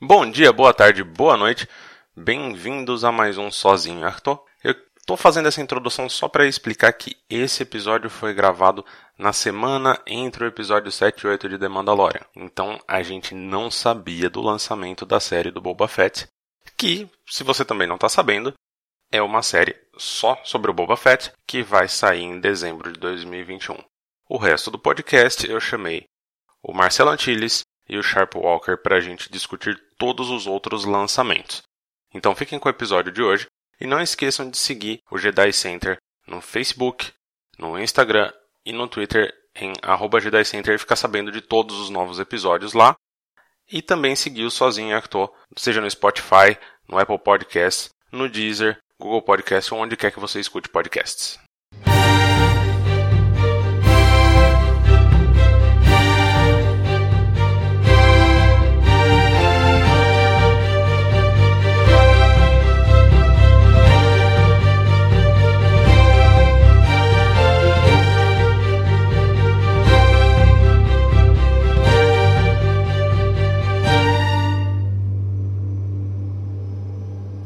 Bom dia, boa tarde, boa noite. Bem-vindos a mais um Sozinho Arthur. Eu tô fazendo essa introdução só para explicar que esse episódio foi gravado na semana entre o episódio 7 e 8 de The Mandalorian. Então a gente não sabia do lançamento da série do Boba Fett, que, se você também não tá sabendo, é uma série só sobre o Boba Fett que vai sair em dezembro de 2021. O resto do podcast eu chamei o Marcelo Antilles e o Sharp Walker para a gente discutir todos os outros lançamentos. Então fiquem com o episódio de hoje e não esqueçam de seguir o Jedi Center no Facebook, no Instagram e no Twitter em Jedi Center e ficar sabendo de todos os novos episódios lá. E também seguir o Sozinho Actor, seja no Spotify, no Apple Podcasts, no Deezer, Google Podcasts ou onde quer que você escute podcasts.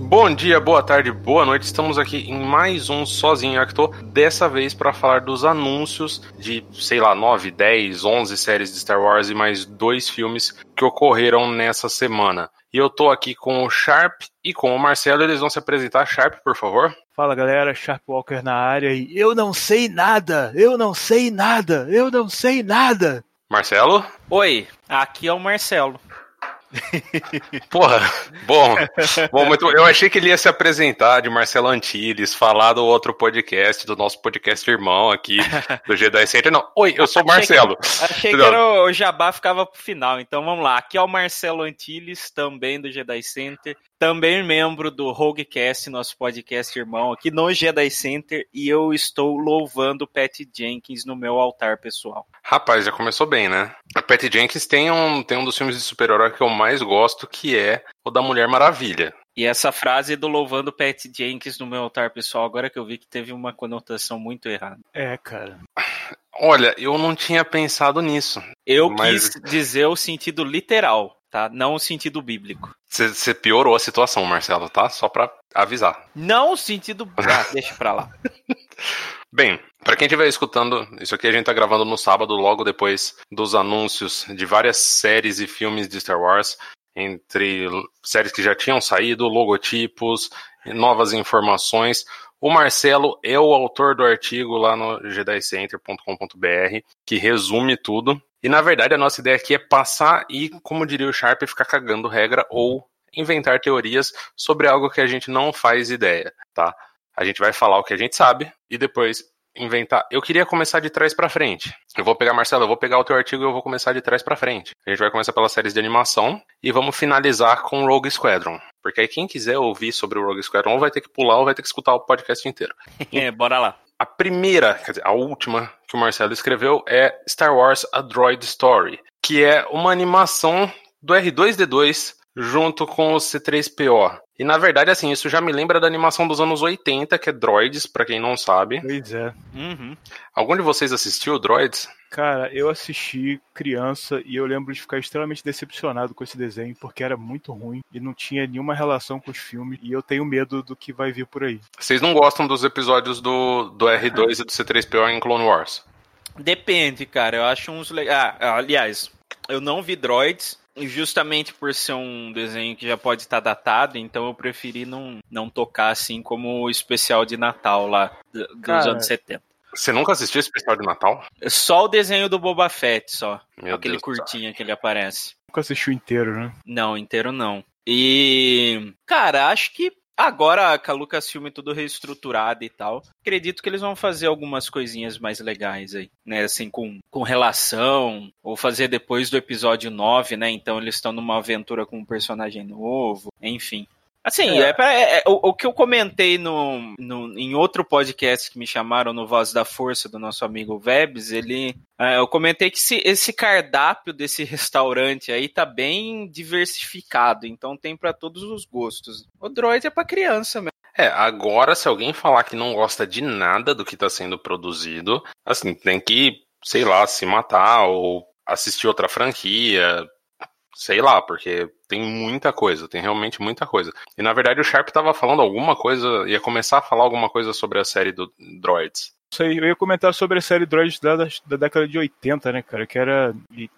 Bom dia, boa tarde, boa noite. Estamos aqui em mais um Sozinho Actor, dessa vez para falar dos anúncios de, sei lá, 9, 10, 11 séries de Star Wars e mais dois filmes que ocorreram nessa semana. E eu tô aqui com o Sharp e com o Marcelo, eles vão se apresentar. Sharp, por favor. Fala galera, Sharp Walker na área e eu não sei nada, eu não sei nada, eu não sei nada. Marcelo? Oi, aqui é o Marcelo. Porra, bom, bom muito, eu achei que ele ia se apresentar de Marcelo Antilles, falar do outro podcast, do nosso podcast irmão aqui, do G10 Center. Não, oi, eu sou o Marcelo. Achei que, achei que era o Jabá ficava pro final, então vamos lá. Aqui é o Marcelo Antilles, também do G10 Center, também membro do Roguecast, nosso podcast irmão aqui no Jedi Center, e eu estou louvando Pat Jenkins no meu altar pessoal. Rapaz, já começou bem, né? A Pat Jenkins tem um, tem um dos filmes de super-herói que eu mais gosto, que é o da Mulher Maravilha. E essa frase do louvando Pat Jenkins no meu altar pessoal, agora que eu vi que teve uma conotação muito errada. É, cara. Olha, eu não tinha pensado nisso. Eu mas... quis dizer o sentido literal tá? Não o sentido bíblico. Você piorou a situação, Marcelo, tá? Só pra avisar. Não o sentido. Ah, deixa pra lá. Bem, para quem estiver escutando, isso aqui a gente tá gravando no sábado, logo depois dos anúncios de várias séries e filmes de Star Wars, entre séries que já tinham saído, logotipos, novas informações. O Marcelo é o autor do artigo lá no gedicenter.com.br, que resume tudo. E na verdade a nossa ideia aqui é passar e, como diria o Sharp, ficar cagando regra ou inventar teorias sobre algo que a gente não faz ideia, tá? A gente vai falar o que a gente sabe e depois inventar. Eu queria começar de trás para frente. Eu vou pegar, Marcelo, eu vou pegar o teu artigo e eu vou começar de trás para frente. A gente vai começar pelas séries de animação e vamos finalizar com Rogue Squadron. Porque aí quem quiser ouvir sobre o Rogue Squadron vai ter que pular ou vai ter que escutar o podcast inteiro. é, bora lá. A primeira, quer dizer, a última que o Marcelo escreveu é Star Wars A Droid Story, que é uma animação do R2D2 junto com o C3PO. E na verdade, assim, isso já me lembra da animação dos anos 80, que é Droids, para quem não sabe. Pois é. Uhum. Algum de vocês assistiu Droids? Cara, eu assisti criança e eu lembro de ficar extremamente decepcionado com esse desenho, porque era muito ruim e não tinha nenhuma relação com os filmes, e eu tenho medo do que vai vir por aí. Vocês não gostam dos episódios do, do R2 e do C3PO em Clone Wars? Depende, cara. Eu acho uns legais. Ah, aliás, eu não vi Droids, justamente por ser um desenho que já pode estar datado, então eu preferi não, não tocar assim como o especial de Natal lá dos Cara, anos 70. Você nunca assistiu esse especial de Natal? Só o desenho do Boba Fett, só. Meu Aquele Deus curtinho que ele aparece. Nunca assistiu inteiro, né? Não, inteiro não. E, cara, acho que Agora com a Lucasfilm tudo reestruturado e tal, acredito que eles vão fazer algumas coisinhas mais legais aí, né? Assim, com, com relação, ou fazer depois do episódio 9, né? Então eles estão numa aventura com um personagem novo, enfim. Assim, é. É, é, o, o, que eu comentei no, no, em outro podcast que me chamaram no Voz da Força do nosso amigo Vebs, ele. É, eu comentei que se, esse cardápio desse restaurante aí tá bem diversificado, então tem para todos os gostos. O Droid é para criança mesmo. É, agora se alguém falar que não gosta de nada do que tá sendo produzido, assim, tem que, sei lá, se matar ou assistir outra franquia, sei lá, porque tem muita coisa, tem realmente muita coisa. E na verdade o Sharp tava falando alguma coisa, ia começar a falar alguma coisa sobre a série do Droids. Aí, eu ia comentar sobre a série Droids da, da década de 80, né, cara? Que era.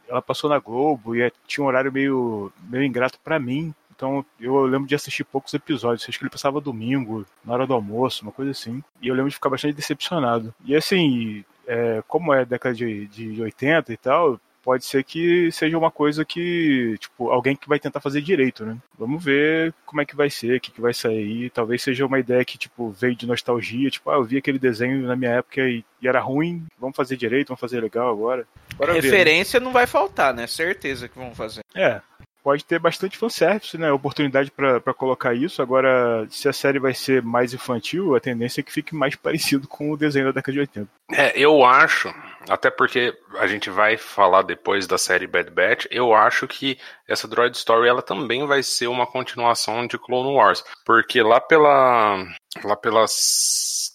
Ela passou na Globo e é, tinha um horário meio, meio ingrato para mim. Então eu lembro de assistir poucos episódios. Acho que ele passava domingo, na hora do almoço, uma coisa assim. E eu lembro de ficar bastante decepcionado. E assim, é, como é década de, de 80 e tal, pode ser que seja uma coisa que, tipo, alguém que vai tentar fazer direito, né? Vamos ver como é que vai ser, o que, que vai sair. Talvez seja uma ideia que, tipo, veio de nostalgia, tipo, ah, eu vi aquele desenho na minha época e, e era ruim, vamos fazer direito, vamos fazer legal agora. Bora Referência ver, né? não vai faltar, né? Certeza que vão fazer. É, pode ter bastante fanservice, né? Oportunidade para colocar isso. Agora, se a série vai ser mais infantil, a tendência é que fique mais parecido com o desenho da década de 80. É, eu acho, até porque a gente vai falar depois da série Bad Batch, eu acho que essa Droid Story ela também vai ser uma continuação de Clone Wars, porque lá pela lá pela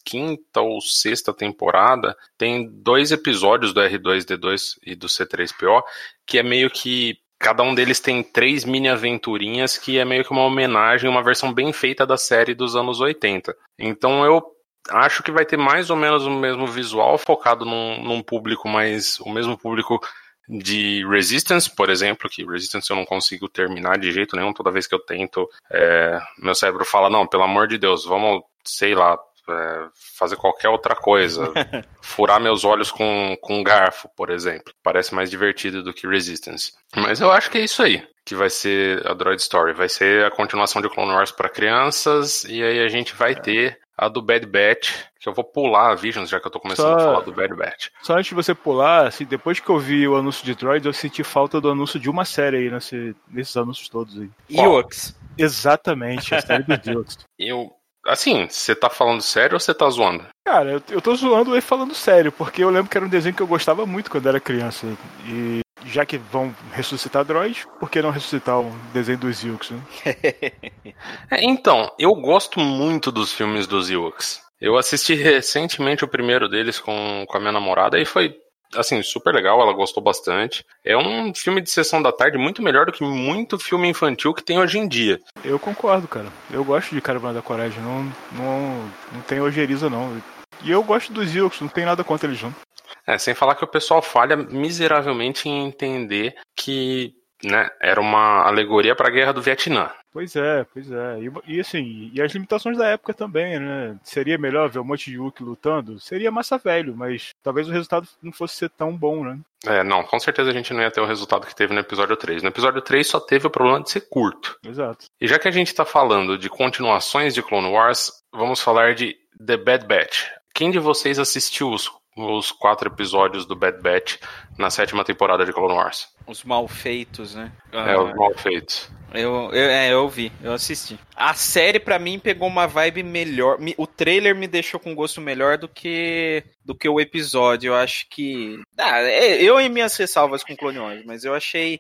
quinta ou sexta temporada tem dois episódios do R2D2 e do C3PO que é meio que Cada um deles tem três mini aventurinhas que é meio que uma homenagem, uma versão bem feita da série dos anos 80. Então eu acho que vai ter mais ou menos o mesmo visual, focado num, num público mais. o mesmo público de Resistance, por exemplo, que Resistance eu não consigo terminar de jeito nenhum, toda vez que eu tento, é, meu cérebro fala, não, pelo amor de Deus, vamos, sei lá, é, fazer qualquer outra coisa. Furar meus olhos com, com um garfo, por exemplo. Parece mais divertido do que Resistance. Mas eu acho que é isso aí que vai ser a Droid Story. Vai ser a continuação de Clone Wars para crianças, e aí a gente vai é. ter a do Bad Batch, que eu vou pular a Visions, já que eu tô começando só, a falar do Bad Batch. Só antes de você pular, assim, depois que eu vi o anúncio de Droids, eu senti falta do anúncio de uma série aí nesse, nesses anúncios todos aí. Ewoks. Exatamente, a série do Ewoks. Eu Assim, você tá falando sério ou você tá zoando? Cara, eu, eu tô zoando e falando sério, porque eu lembro que era um desenho que eu gostava muito quando era criança. E já que vão ressuscitar droids, por que não ressuscitar um desenho dos Ewoks, né? é, então, eu gosto muito dos filmes dos Ewoks. Eu assisti recentemente o primeiro deles com, com a minha namorada e foi assim, super legal, ela gostou bastante. É um filme de sessão da tarde muito melhor do que muito filme infantil que tem hoje em dia. Eu concordo, cara. Eu gosto de Caravana da Coragem, não, não, não tem ojeriza, não. E eu gosto dos Ewoks, não tem nada contra eles, não. É, sem falar que o pessoal falha miseravelmente em entender que né, era uma alegoria para a guerra do Vietnã. Pois é, pois é. E, e, assim, e as limitações da época também, né? Seria melhor ver um monte de Wookiee lutando? Seria massa velho, mas talvez o resultado não fosse ser tão bom, né? É, não, com certeza a gente não ia ter o resultado que teve no episódio 3. No episódio 3 só teve o problema de ser curto. Exato. E já que a gente tá falando de continuações de Clone Wars, vamos falar de The Bad Batch. Quem de vocês assistiu os os quatro episódios do Bad Batch na sétima temporada de Clone Wars. Os mal feitos, né? É, os mal feitos. Eu, eu, é, eu vi, eu assisti. A série, para mim, pegou uma vibe melhor. O trailer me deixou com gosto melhor do que do que o episódio. Eu acho que. Ah, é, eu e minhas ressalvas com Clone Wars, mas eu achei,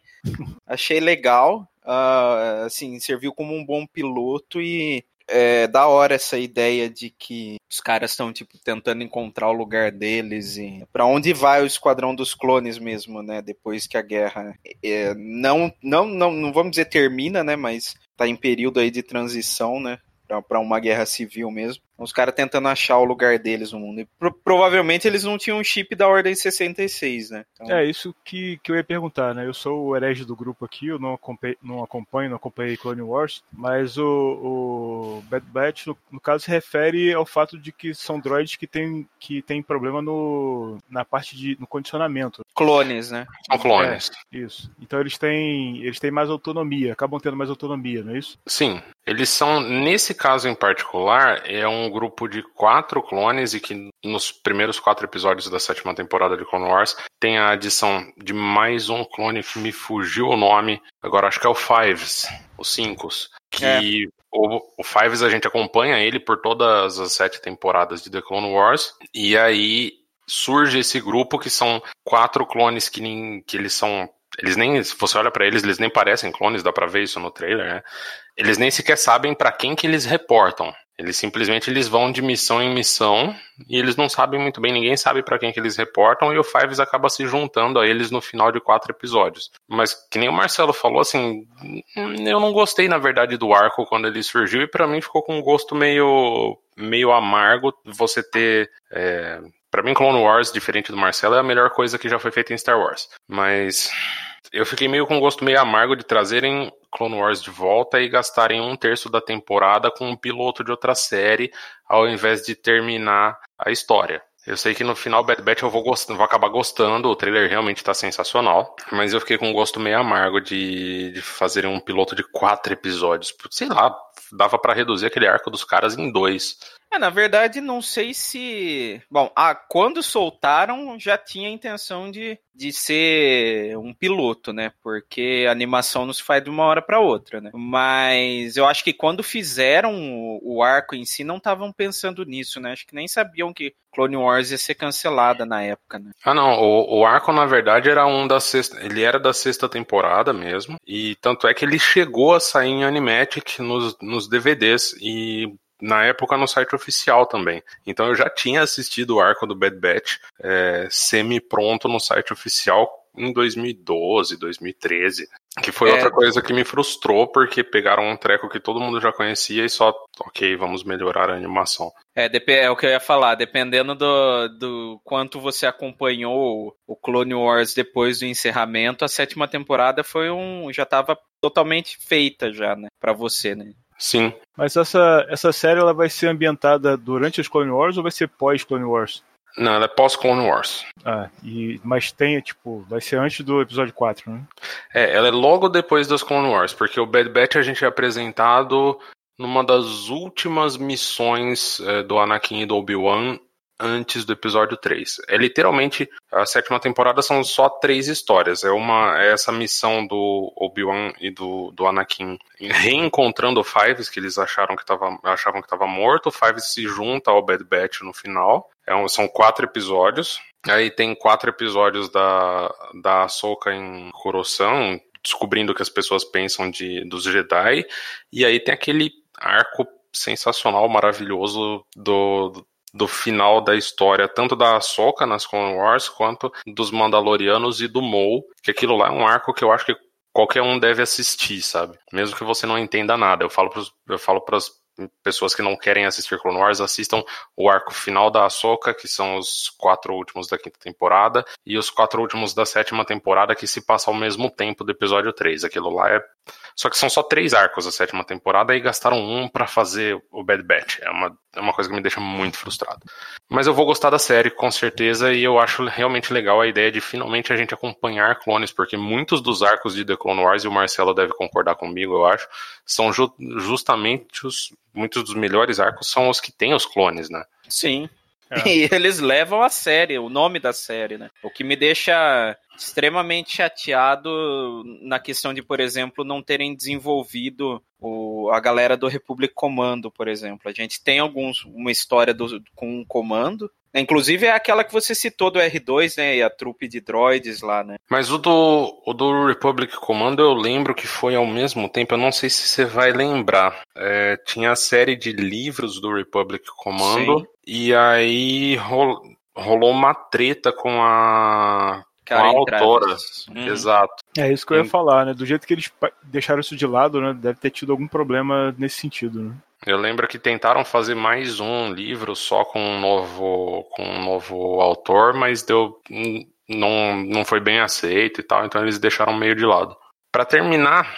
achei legal. Uh, assim, serviu como um bom piloto e é da hora essa ideia de que os caras estão tipo tentando encontrar o lugar deles e para onde vai o esquadrão dos clones mesmo, né? Depois que a guerra é, não, não, não, não vamos dizer termina, né? Mas tá em período aí de transição, né? Para uma guerra civil mesmo. Os caras tentando achar o lugar deles no mundo. E pro, provavelmente eles não tinham um chip da Ordem 66, né? Então... É, isso que, que eu ia perguntar, né? Eu sou o herege do grupo aqui, eu não acompanho, não acompanho, não acompanhei Clone Wars, mas o, o Bad Batch, no, no, caso, se refere ao fato de que são droids que tem, que tem problema no, na parte de no condicionamento. Clones, né? São clones. É, isso. Então eles têm, eles têm mais autonomia, acabam tendo mais autonomia, não é isso? Sim. Eles são, nesse caso em particular, é um um grupo de quatro clones e que nos primeiros quatro episódios da sétima temporada de Clone Wars tem a adição de mais um clone, me fugiu o nome, agora acho que é o Fives, os Cincos, que é. o, o Fives a gente acompanha ele por todas as sete temporadas de The Clone Wars, e aí surge esse grupo que são quatro clones que, nem, que eles são eles nem, se você olha para eles, eles nem parecem clones, dá pra ver isso no trailer, né? Eles nem sequer sabem para quem que eles reportam. Eles simplesmente eles vão de missão em missão e eles não sabem muito bem, ninguém sabe para quem que eles reportam e o Fives acaba se juntando a eles no final de quatro episódios. Mas que nem o Marcelo falou, assim, eu não gostei na verdade do arco quando ele surgiu e para mim ficou com um gosto meio meio amargo você ter é, para mim Clone Wars diferente do Marcelo é a melhor coisa que já foi feita em Star Wars. Mas eu fiquei meio com um gosto meio amargo de trazerem Clone Wars de volta e gastarem um terço da temporada com um piloto de outra série, ao invés de terminar a história. Eu sei que no final Bad Batch eu vou, vou acabar gostando, o trailer realmente tá sensacional, mas eu fiquei com um gosto meio amargo de, de fazerem um piloto de quatro episódios. Sei lá, dava para reduzir aquele arco dos caras em dois. É, na verdade, não sei se. Bom, ah, quando soltaram, já tinha a intenção de, de ser um piloto, né? Porque a animação não se faz de uma hora para outra, né? Mas eu acho que quando fizeram o, o arco em si, não estavam pensando nisso, né? Acho que nem sabiam que Clone Wars ia ser cancelada na época, né? Ah, não. O, o arco, na verdade, era um da sexta. Ele era da sexta temporada mesmo. E tanto é que ele chegou a sair em Animatic nos, nos DVDs. E na época no site oficial também. Então eu já tinha assistido o arco do Bad Batch é, semi-pronto no site oficial em 2012, 2013. Que foi é... outra coisa que me frustrou, porque pegaram um treco que todo mundo já conhecia e só, ok, vamos melhorar a animação. É, é o que eu ia falar, dependendo do, do quanto você acompanhou o Clone Wars depois do encerramento, a sétima temporada foi um. já estava totalmente feita já, né? Pra você, né? Sim. Mas essa, essa série ela vai ser ambientada durante os Clone Wars ou vai ser pós Clone Wars? Não, ela é pós Clone Wars. Ah, e, mas tem, tipo, vai ser antes do episódio 4, né? É, ela é logo depois das Clone Wars, porque o Bad Batch a gente é apresentado numa das últimas missões é, do Anakin e do Obi-Wan antes do episódio 3. É literalmente a sétima temporada são só três histórias. É uma é essa missão do Obi-Wan e do, do Anakin reencontrando o Fives que eles acharam que tava, achavam que estava morto. O Fives se junta ao Bad Batch no final. É um, são quatro episódios. Aí tem quatro episódios da da Ahsoka em Coruscant, descobrindo o que as pessoas pensam de dos Jedi. E aí tem aquele arco sensacional, maravilhoso do, do final da história, tanto da Ahsoka nas Clone Wars, quanto dos Mandalorianos e do Maul, que aquilo lá é um arco que eu acho que qualquer um deve assistir, sabe? Mesmo que você não entenda nada. Eu falo eu falo pras pessoas que não querem assistir Clone Wars, assistam o arco final da Ahsoka, que são os quatro últimos da quinta temporada, e os quatro últimos da sétima temporada, que se passa ao mesmo tempo do episódio 3. Aquilo lá é só que são só três arcos da sétima temporada e gastaram um para fazer o Bad Batch. É uma, é uma coisa que me deixa muito frustrado. Mas eu vou gostar da série, com certeza, e eu acho realmente legal a ideia de finalmente a gente acompanhar clones, porque muitos dos arcos de The Clone Wars, e o Marcelo deve concordar comigo, eu acho, são ju justamente os. Muitos dos melhores arcos são os que têm os clones, né? Sim. É. E eles levam a série, o nome da série, né? O que me deixa extremamente chateado na questão de, por exemplo, não terem desenvolvido o, a galera do Republic Commando, por exemplo. A gente tem alguns uma história do, com um comando. Inclusive é aquela que você citou do R2, né? E a trupe de droids lá, né? Mas o do, o do Republic Commando eu lembro que foi ao mesmo tempo, eu não sei se você vai lembrar. É, tinha a série de livros do Republic Commando, Sim. e aí rolou uma treta com a uma autora. Hum. Exato. É isso que eu ia falar, né? Do jeito que eles deixaram isso de lado, né? Deve ter tido algum problema nesse sentido, né? Eu lembro que tentaram fazer mais um livro só com um novo, com um novo autor, mas deu não, não foi bem aceito e tal, então eles deixaram meio de lado. Para terminar,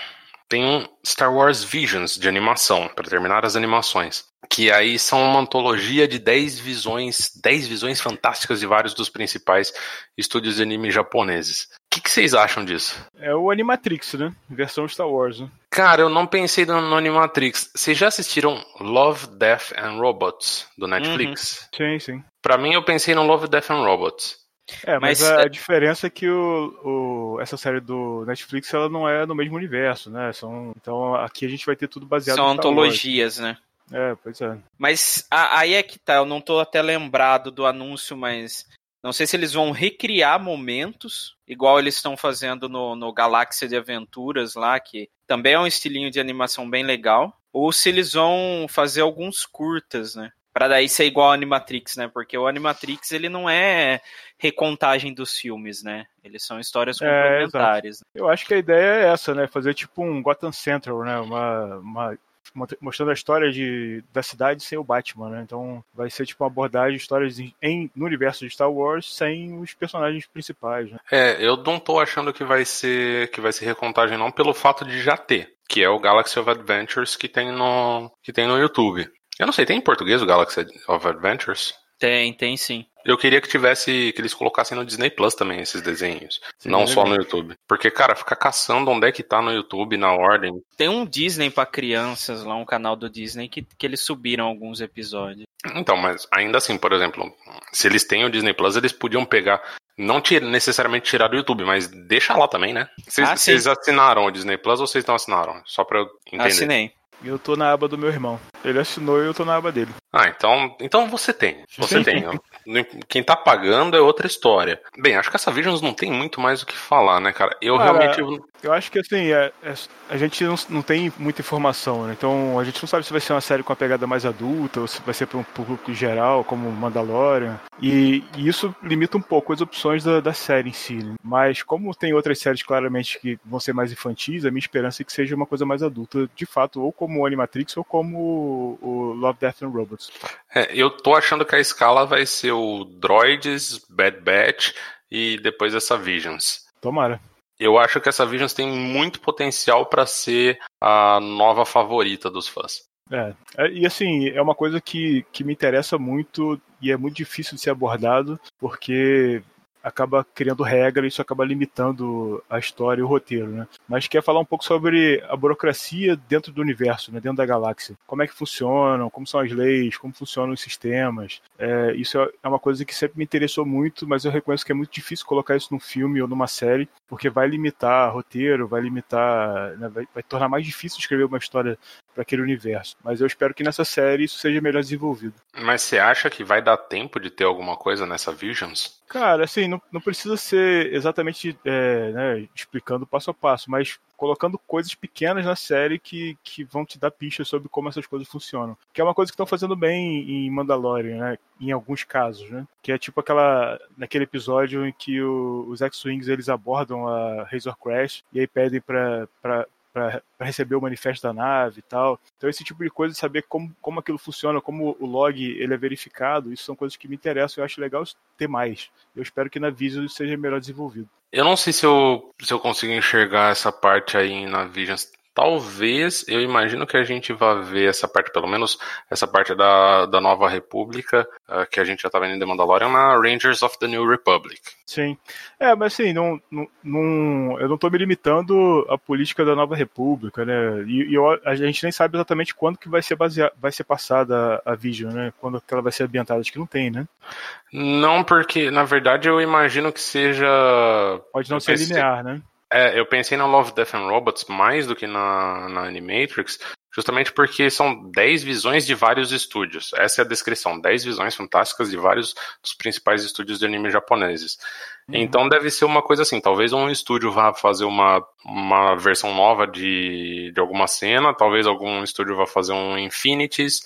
tem um Star Wars Visions de animação, para terminar as animações. Que aí são uma antologia de 10 visões, 10 visões fantásticas de vários dos principais estúdios de anime japoneses. O que, que, vocês acham disso? É o Animatrix, né? Versão Star Wars. Né? Cara, eu não pensei no, no Animatrix. Vocês já assistiram Love, Death and Robots do Netflix? Uhum. Sim, sim. Pra mim, eu pensei no Love, Death and Robots. É, mas, mas a, a, é- diferença é que o, o, essa série do Netflix ela não é no mesmo universo, né? São, então aqui a gente vai ter tudo baseado São antologias, né? É, pois é. Mas a, aí é que tá, eu não tô até lembrado do anúncio, mas Não sei se eles vão recriar momentos, igual eles estão fazendo no, no Galáxia de Aventuras lá, que também é um estilinho de animação bem legal, ou se eles vão fazer alguns curtas, né? Pra daí ser igual ao Animatrix, né? Porque o Animatrix, ele não é recontagem dos filmes, né? Eles são histórias É, complementares. Eu acho que a ideia é essa, né? Fazer tipo um Gotham Central, né? Uma, uma- mostrando a história de, da cidade sem o Batman, né? Então vai ser tipo uma abordagem de histórias em, no universo de Star Wars sem os personagens principais, né? É, eu não tô achando que vai ser que vai ser recontagem não pelo fato de já ter, que é o Galaxy of Adventures que tem no que tem no YouTube. Eu não sei, tem em português o Galaxy of Adventures? Tem, tem sim. Eu queria que tivesse que eles colocassem no Disney Plus também esses desenhos, Seria não só legal. no YouTube. Porque cara, ficar caçando onde é que tá no YouTube na ordem. Tem um Disney pra crianças lá, um canal do Disney, que, que eles subiram alguns episódios. Então, mas ainda assim, por exemplo, se eles têm o Disney Plus, eles podiam pegar não tira- necessariamente tirar do YouTube, mas deixa lá também, né? Vocês, Ah, sim. vocês assinaram o Disney Plus ou vocês não assinaram? Só pra eu entender. Assinei. E eu tô na aba do meu irmão. Ele assinou e eu tô na aba dele. Ah, então, então você tem. Você Sim. tem. Quem tá pagando é outra história. Bem, acho que essa Visions não tem muito mais o que falar, né, cara? Eu Cara, realmente. Eu acho que assim, é- é- a gente não, não tem muita informação, né? Então a gente não sabe se vai ser uma série com uma pegada mais adulta ou se vai ser para um público geral, como Mandalorian. E, e isso limita um pouco as opções da, da série em si. né? Mas como tem outras séries claramente que vão ser mais infantis, a minha esperança é que seja uma coisa mais adulta, de fato, ou como o Animatrix ou como o, Love, Death and Robots. É, eu tô achando que a escala vai ser o Droids, Bad Batch e depois essa Visions. Tomara. Eu acho que essa Visions tem muito potencial pra ser a nova favorita dos fãs. É, é, e assim, é uma coisa que, que me interessa muito e é muito difícil de ser abordado, porque acaba criando regra e isso acaba limitando a história e o roteiro, né? Mas quer falar um pouco sobre a burocracia dentro do universo, né? dentro da galáxia. Como é que funcionam, como são as leis, como funcionam os sistemas. É, isso é é uma coisa que sempre me interessou muito, mas eu reconheço que é muito difícil colocar isso num filme ou numa série, porque vai limitar roteiro, vai limitar, né? vai, vai tornar mais difícil escrever uma história para aquele universo. Mas eu espero que nessa série isso seja melhor desenvolvido. Mas você acha que vai dar tempo de ter alguma coisa nessa Visions? Cara, assim, não, não precisa ser exatamente é, né, explicando passo a passo, mas colocando coisas pequenas na série que, que vão te dar pistas sobre como essas coisas funcionam. Que é uma coisa que estão fazendo bem em Mandalorian, né? Em alguns casos, né? Que é tipo aquela. naquele episódio em que o- os X-Wings eles abordam a Razor Crash e aí pedem pra. Para receber o manifesto da nave e tal. Então esse tipo de coisa, saber como, como aquilo funciona, como o log ele é verificado, isso são coisas que me interessam, eu acho legal ter mais. Eu espero que na Vision isso seja melhor desenvolvido. Eu não sei se eu, se eu consigo enxergar essa parte aí na Visions. Talvez, eu imagino que a gente vá ver essa parte, pelo menos essa parte da, da Nova República, ah, que a gente já tá vendo em The Mandalorian, na Rangers of the New Republic. Sim. É, mas assim, não, não, não- eu não estou me limitando à política da Nova República, né? E, e eu- a gente nem sabe exatamente quando que vai ser baseada, vai ser passada a Vision, né? Quando que ela vai ser ambientada, acho que não tem, né? Não, porque, na verdade, eu imagino que seja. Pode não Eu ser pensei- linear, né? É, eu pensei na Love, Death and Robots mais do que na, na Animatrix, justamente porque são 10 visões de vários estúdios. Essa é a descrição: 10 visões fantásticas de vários dos principais estúdios de anime japoneses. Então deve ser uma coisa assim: talvez um estúdio vá fazer uma, uma versão nova de, de alguma cena, talvez algum estúdio vá fazer um Infinities.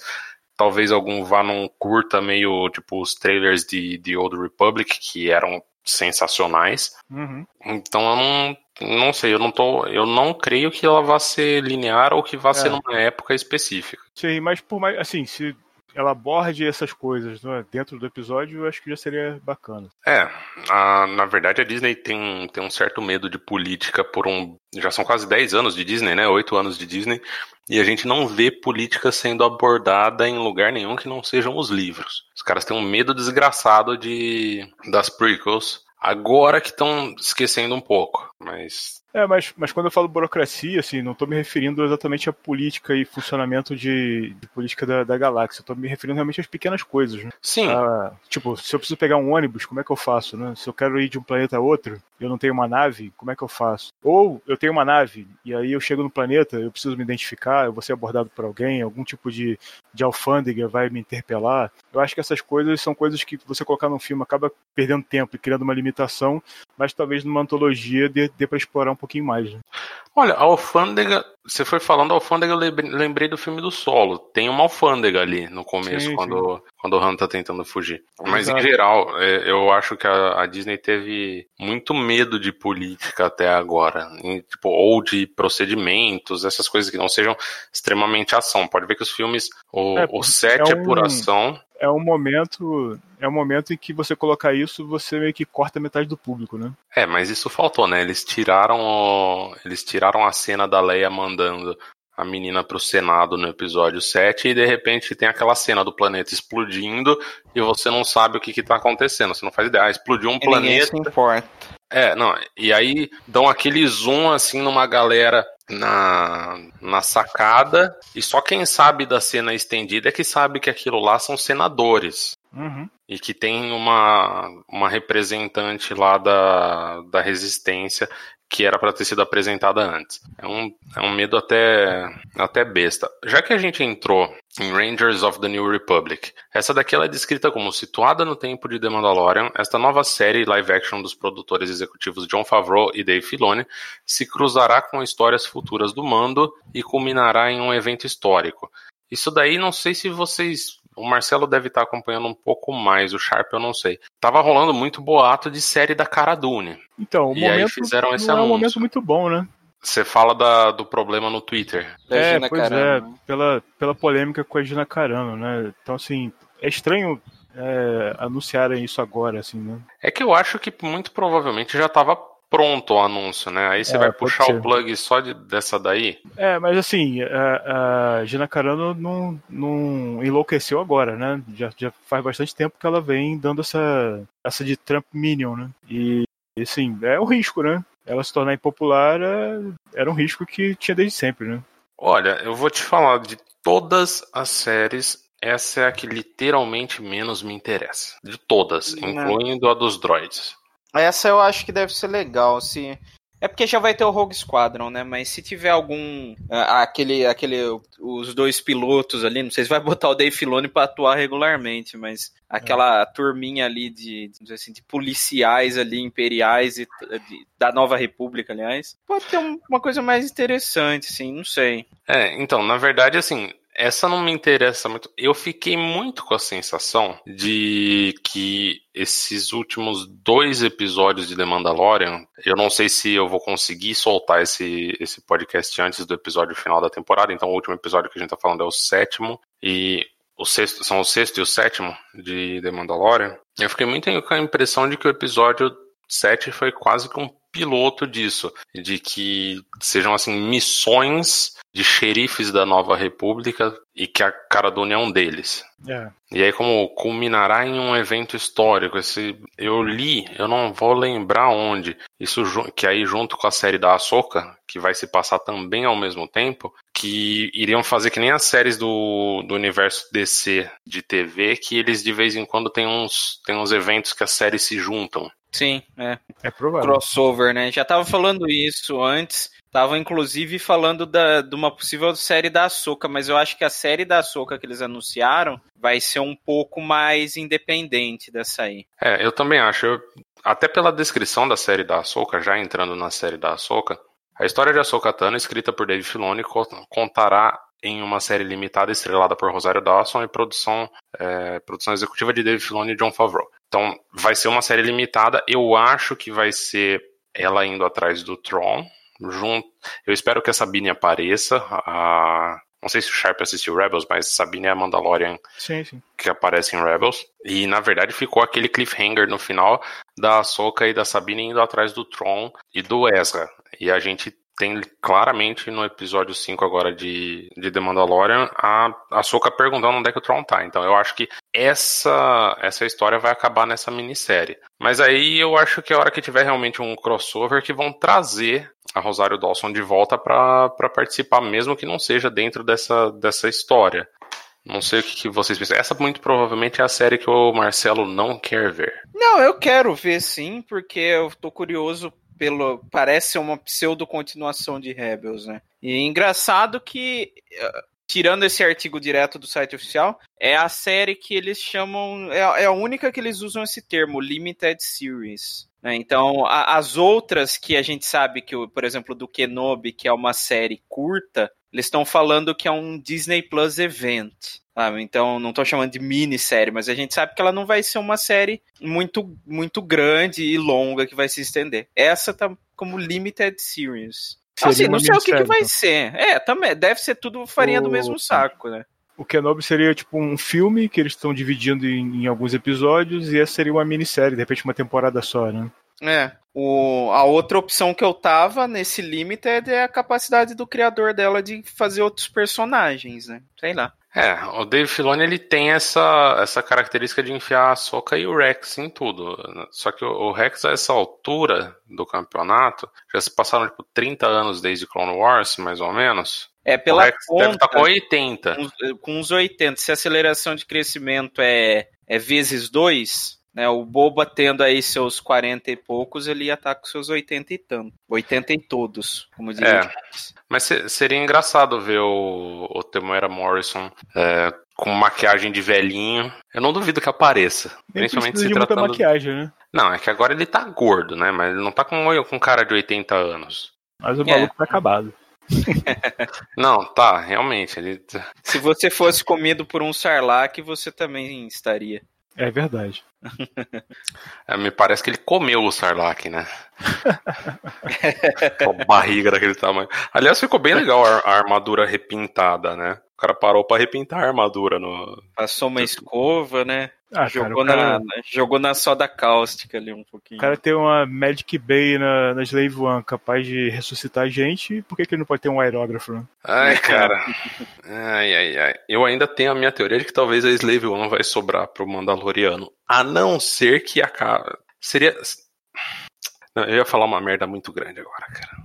Talvez algum vá num curta meio tipo os trailers de, de Old Republic, que eram sensacionais. Uhum. Então eu não, não sei, eu não tô. Eu não creio que ela vá ser linear ou que vá ser numa época específica. Sim, mas por mais. Assim, se ela aborde essas coisas né, dentro do episódio, eu acho que já seria bacana. É, a- na verdade a Disney tem, tem um certo medo de política por um. Já são quase 10 anos de Disney, né? 8 anos de Disney. E a gente não vê política sendo abordada em lugar nenhum que não sejam os livros. Os caras têm um medo desgraçado de das prequels. Agora que estão esquecendo um pouco. Mas é, mas, mas quando eu falo burocracia, assim, não estou me referindo exatamente à política e funcionamento de, de política da, da galáxia. Estou me referindo realmente às pequenas coisas. Né? Sim. Ah, tipo, se eu preciso pegar um ônibus, como é que eu faço? Né? Se eu quero ir de um planeta a outro, eu não tenho uma nave, como é que eu faço? Ou eu tenho uma nave e aí eu chego no planeta, eu preciso me identificar, eu vou ser abordado por alguém, algum tipo de, de alfândega vai me interpelar. Eu acho que essas coisas são coisas que você colocar num filme acaba perdendo tempo e criando uma limitação, mas talvez numa antologia dê, dê para explorar um pouquinho mais. Né? Olha, a alfândega, você foi falando a alfândega, eu lembrei do filme do Solo. Tem uma alfândega ali no começo, sim, quando, sim. quando o Han tá tentando fugir. Mas Exato. em geral, é, eu acho que a, a, Disney teve muito medo de política até agora. Tipo, ou de procedimentos, essas coisas que não sejam extremamente ação. Pode ver que os filmes, o, é, o set é, um... é por ação é um momento é um momento em que você colocar isso, você meio que corta metade do público, né? É, mas isso faltou, né? Eles tiraram eles tiraram a cena da Leia mandando a menina pro Senado no episódio 7 e de repente tem aquela cena do planeta explodindo e você não sabe o que que tá acontecendo, você não faz ideia. Ah, explodiu um e planeta. Se importa. É, não, e aí dão aquele zoom assim numa galera na, na sacada, e só quem sabe da cena estendida é que sabe que aquilo lá são senadores. Uhum. E que tem uma, uma representante lá da, da resistência que era para ter sido apresentada antes. É um, é um medo até, até besta. Já que a gente entrou em Rangers of the New Republic, essa daqui é descrita como situada no tempo de The Mandalorian, esta nova série live action dos produtores executivos John Favreau e Dave Filoni se cruzará com histórias futuras do Mando e culminará em um evento histórico. Isso daí não sei se vocês o Marcelo deve estar acompanhando um pouco mais, o Sharp eu não sei. Tava rolando muito boato de série da Cara Dune. Então, o e momento aí fizeram esse não anúncio. é um momento muito bom, né? Você fala da, do problema no Twitter. É, pois Carano, é, pela, pela polêmica com a Gina Carano, né? Então, assim, é estranho é, anunciarem isso agora, assim, né? É que eu acho que muito provavelmente já estava pronto o anúncio, né? Aí você é, vai puxar ser. o plug só de, dessa daí. É, mas assim, a, a Gina Carano não, não enlouqueceu agora, né? Já, já faz bastante tempo que ela vem dando essa, essa de Trump Minion, né? E, assim, é um risco, né? Ela se tornar impopular é, era um risco que tinha desde sempre, né? Olha, eu vou te falar, de todas as séries, essa é a que literalmente menos me interessa. De todas, não. incluindo a dos droids. Essa eu acho que deve ser legal, se é porque já vai ter o Rogue Squadron, né? Mas se tiver algum. aquele, aquele. Os dois pilotos ali, não sei se vai botar o Dave Filoni pra atuar regularmente, mas aquela é. turminha ali de, assim, de policiais ali, imperiais e, de, da Nova República, aliás, pode ter um, uma coisa mais interessante, assim, não sei. É, então, na verdade, assim, essa não me interessa muito. Eu fiquei muito com a sensação de que esses últimos dois episódios de The Mandalorian, eu não sei se eu vou conseguir soltar esse, esse podcast antes do episódio final da temporada, então o último episódio que a gente tá falando é o sétimo, e o sexto, são o sexto e o sétimo de The Mandalorian. Eu fiquei muito com a impressão de que o episódio 7 foi quase que um piloto disso, de que sejam assim missões de xerifes da Nova República e que a Cara é um deles. É. E aí como culminará em um evento histórico, esse eu li, eu não vou lembrar onde, isso que aí junto com a série da Ahsoka, que vai se passar também ao mesmo tempo, que iriam fazer que nem as séries do, do universo DC de TV, que eles de vez em quando tem uns, tem uns eventos que as séries se juntam. Sim, é. É provável. Crossover, né? Já tava falando isso antes. Tava inclusive falando da, de uma possível série da Açúcar, mas eu acho que a série da Açúcar que eles anunciaram vai ser um pouco mais independente dessa aí. É, eu também acho. Eu, até pela descrição da série da Açúcar, já entrando na série da Açúcar, a história de Ahsoka Tano, escrita por Dave Filoni, contará em uma série limitada estrelada por Rosário Dawson e produção, é, produção executiva de Dave Filoni e John Favreau. Então, vai ser uma série limitada. Eu acho que vai ser ela indo atrás do Tron. Junto, eu espero que a Sabine apareça. A, não sei se o Sharp assistiu Rebels, mas Sabine é a Mandalorian sim, sim. que aparece em Rebels. E na verdade ficou aquele cliffhanger no final da Ahsoka e da Sabine indo atrás do Tron e do Ezra. E a gente tem claramente no episódio 5 agora de, de The Mandalorian a, a Soka perguntando onde é que o Tron tá. Então eu acho que essa, essa história vai acabar nessa minissérie. Mas aí eu acho que a hora que tiver realmente um crossover que vão trazer a Rosário Dawson de volta para participar, mesmo que não seja dentro dessa, dessa história. Não sei o que, que, vocês pensam. Essa muito provavelmente é a série que o Marcelo não quer ver. Não, eu quero ver sim, porque eu tô curioso pelo. Parece uma pseudo continuação de Rebels, né? E é engraçado que. Eh, tirando esse artigo direto do site oficial, é a série que eles chamam. É, é a única que eles usam esse termo, Limited Series. Né? Então, as outras que a gente sabe que, por exemplo, do Kenobi, que é uma série curta, eles estão falando que é um Disney Plus Event. Sabe? Então, não estou chamando de minissérie, mas a gente sabe que ela não vai ser uma série muito, muito grande e longa que vai se estender. Essa tá como Limited Series. assim, não sei o que, que vai então. ser. É, também. Deve ser tudo farinha o... do mesmo saco, né? O Kenobi seria tipo um filme que eles estão dividindo em, em, alguns episódios e essa seria uma minissérie, de repente uma temporada só, né? É. O, a outra opção que eu tava nesse Limited é a capacidade do criador dela de fazer outros personagens, né? Sei lá. É, o Dave Filoni ele tem essa, essa característica de enfiar a Soca e o Rex em tudo. Só que o, o Rex, a essa altura do campeonato, já se passaram tipo 30 anos desde Clone Wars, mais ou menos. É, pela o Rex conta, deve estar tá com 80. Com, com uns 80. Se a aceleração de crescimento é, é vezes 2, né, o Boba tendo aí seus 40 e poucos, ele ia estar tá com seus 80 e tanto. 80 em todos, como diria. É, mas seria engraçado ver o, o Temuera Morrison é, com maquiagem de velhinho. Eu não duvido que apareça. Nem principalmente se de tratando... muita maquiagem, né? Não, é que agora ele tá gordo, né? Mas ele não tá com, com cara de 80 anos. Mas o maluco é. tá acabado. Não, tá, realmente. Ele... Se você fosse comido por um sarlacc, você também estaria. É verdade. É, me parece que ele comeu o Sarlacc, né? a barriga daquele tamanho. Aliás, ficou bem legal a, a armadura repintada, né? O cara parou para repintar a armadura no. Passou uma escova, né? Ah, jogou, cara, na, jogou na soda cáustica ali um pouquinho. O cara tem uma Magic Bay na, na Slave One capaz de ressuscitar a gente, por que, que ele não pode ter um aerógrafo, né? Ai, cara. ai, ai, ai. Eu ainda tenho a minha teoria de que talvez a Slave One vai sobrar pro Mandaloriano. A não ser que a. Seria. Não, eu ia falar uma merda muito grande agora, cara.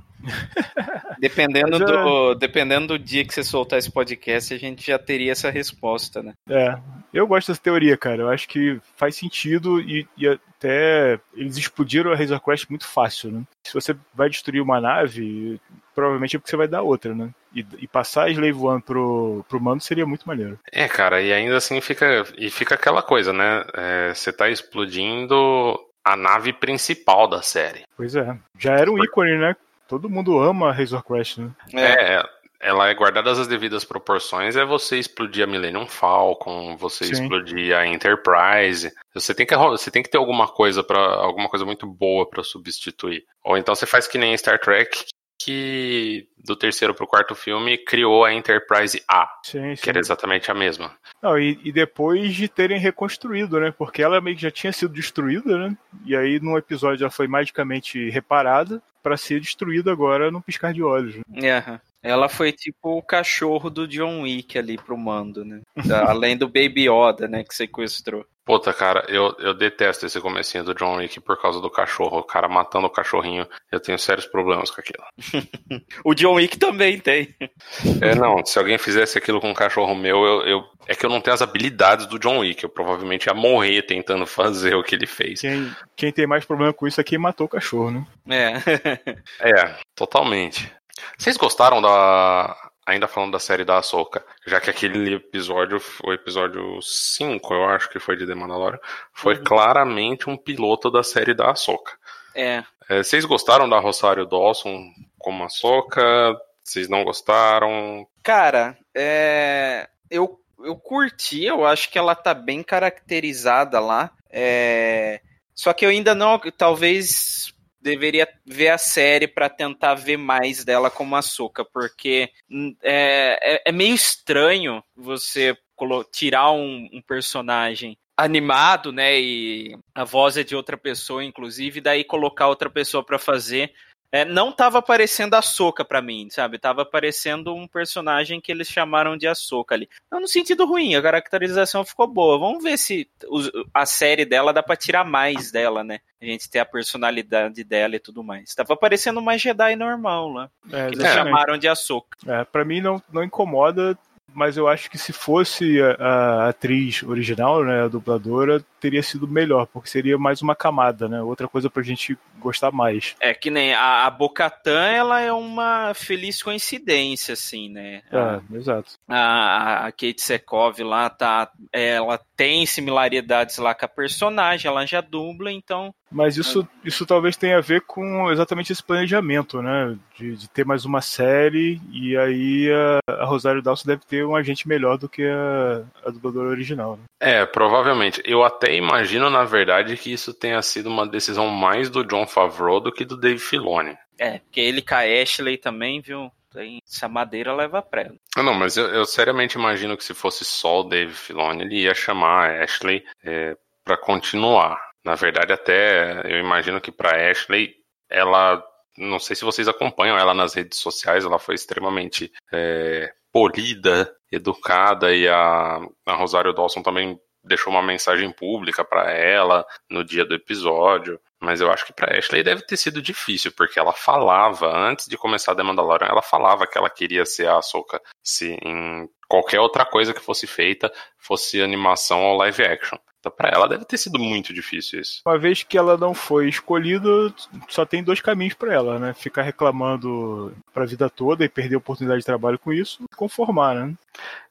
Dependendo, do, dependendo do dia que você soltar esse podcast, a gente já teria essa resposta, né? É, eu gosto dessa teoria, cara. Eu acho que faz sentido e, e até eles explodiram a Razor Crest muito fácil, né? Se você vai destruir uma nave, provavelmente é porque você vai dar outra, né? E, e, passar a Slave One pro, pro mando seria muito maneiro. É, cara, e ainda assim fica, e fica aquela coisa, né? É, você tá explodindo a nave principal da série. Pois é. Já era um ícone, né? Todo mundo ama a Razor Crest, né? É, ela é guardada as devidas proporções, é você explodir a Millennium Falcon, você Sim. explodir a Enterprise. Você tem que você tem que ter alguma coisa para alguma coisa muito boa para substituir. Ou então você faz que nem Star Trek, que do terceiro pro quarto filme criou a Enterprise A, sim, sim. que era exatamente a mesma. Não, e, e, depois de terem reconstruído, né? Porque ela meio que já tinha sido destruída, né? E aí num episódio ela foi magicamente reparada para ser destruída agora num piscar de olhos. Né? Uhum. Ela foi tipo o cachorro do John Wick ali pro mando, né? Além do Baby Yoda, né, que sequestrou. Puta, cara, eu, eu detesto esse comecinho do John Wick por causa do cachorro. O cara matando o cachorrinho. Eu tenho sérios problemas com aquilo. o John Wick também tem. É, não, se alguém fizesse aquilo com um cachorro meu, eu, eu, é que eu não tenho as habilidades do John Wick. Eu provavelmente ia morrer tentando fazer o que ele fez. Quem, quem tem mais problema com isso é quem matou o cachorro, né? É. é, totalmente. Vocês gostaram da. Ainda falando da série da Ahsoka, já que aquele episódio, o episódio 5, eu acho que foi de The Mandalorian, foi uhum. claramente um piloto da série da Ahsoka. É. é. Vocês gostaram da Rosário Dawson como Ahsoka? Vocês não gostaram? Cara, é... eu, eu curti, eu acho que ela tá bem caracterizada lá. É... Só que eu ainda não, talvez deveria ver a série para tentar ver mais dela como Açúcar, porque hum, é, é, é, meio estranho você tirar um, um personagem animado, né, e a voz é de outra pessoa, inclusive, e daí colocar outra pessoa para fazer É, não tava parecendo a Soca para mim, sabe? Tava parecendo um personagem que eles chamaram de Soca ali. Não no sentido ruim, a caracterização ficou boa. Vamos ver se a série dela dá pra tirar mais dela, né? A gente ter a personalidade dela e tudo mais. Tava parecendo uma Jedi normal lá. É, que eles chamaram de Ahsoka. É, pra mim não, não incomoda mas eu acho que se fosse a, a, atriz original, né, a dubladora, teria sido melhor, porque seria mais uma camada, né? Outra coisa pra gente gostar mais. É que nem a, a Bocatan, ela é uma feliz coincidência, assim, né? É, a, exato. A, a Kate Sekov lá tá. Ela tem similaridades lá com a personagem, ela já dubla, então mas isso, isso talvez tenha a ver com exatamente esse planejamento, né? De, de ter mais uma série e aí a, a, Rosário Dawson deve ter um agente melhor do que a, a dubladora original. Né? É, provavelmente. Eu até imagino, na verdade, que isso tenha sido uma decisão mais do John Favreau do que do Dave Filoni. É, porque ele com a Ashley também, viu? essa madeira leva prego. Ah, não, mas eu, eu, seriamente imagino que se fosse só o Dave Filoni, ele ia chamar a Ashley é, para continuar. Na verdade, até eu imagino que para Ashley, ela. Não sei se vocês acompanham ela nas redes sociais, ela foi extremamente é, polida, educada, e a, a Rosário Dawson também deixou uma mensagem pública para ela no dia do episódio. Mas eu acho que para Ashley deve ter sido difícil, porque ela falava, antes de começar The Mandalorian, ela falava que ela queria ser a Ahsoka se em qualquer outra coisa que fosse feita, fosse animação ou live action. Então, para ela deve ter sido muito difícil isso. Uma vez que ela não foi escolhida, só tem dois caminhos para ela, né? Ficar reclamando para a vida toda e perder a oportunidade de trabalho com isso, conformar, né?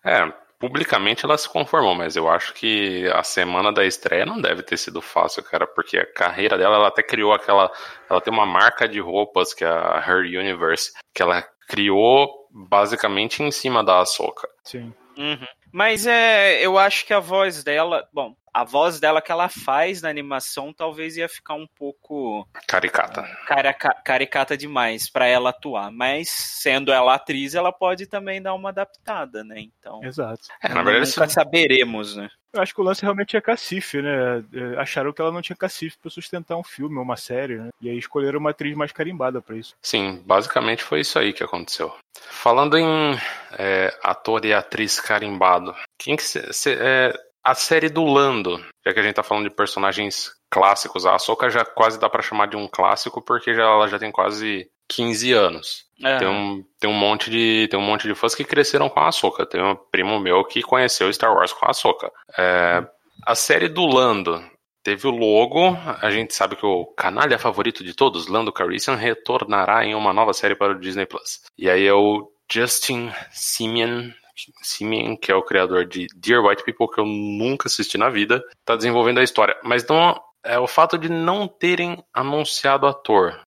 É, publicamente ela se conformou, mas eu acho que a semana da estreia não deve ter sido fácil, cara, porque a carreira dela, ela até criou aquela. Ela tem uma marca de roupas, que é a Her Universe, que ela criou basicamente em cima da Ahsoka. Sim. Uhum. Mas é, eu acho que a voz dela, bom, a voz dela que ela faz na animação talvez ia ficar um pouco caricata. Carica, caricata demais para ela atuar, mas sendo ela atriz, ela pode também dar uma adaptada, né? Então. Exato. É, na verdade, nunca saberemos, né? Eu acho que o lance realmente é cacife, né? É, acharam que ela não tinha cacife para sustentar um filme ou uma série, né? E aí escolheram uma atriz mais carimbada para isso. Sim, basicamente foi isso aí que aconteceu. Falando em é, ator e atriz carimbado, quem que cê, é, a série do Lando, já que a gente tá falando de personagens clássicos, a Ahsoka já quase dá para chamar de um clássico porque já, ela já tem quase 15 anos. É. Tem, um, tem, um monte de, tem um monte de fãs que cresceram com a Ahsoka. Tem um primo meu que conheceu Star Wars com a Ahsoka. É, a série do Lando teve o logo. A gente sabe que o canalha favorito de todos, Lando Calrissian, retornará em uma nova série para o Disney Plus. E aí é o Justin Simeon, Simeon, que é o criador de Dear White People, que eu nunca assisti na vida, está desenvolvendo a história. Mas não é o fato de não terem anunciado ator.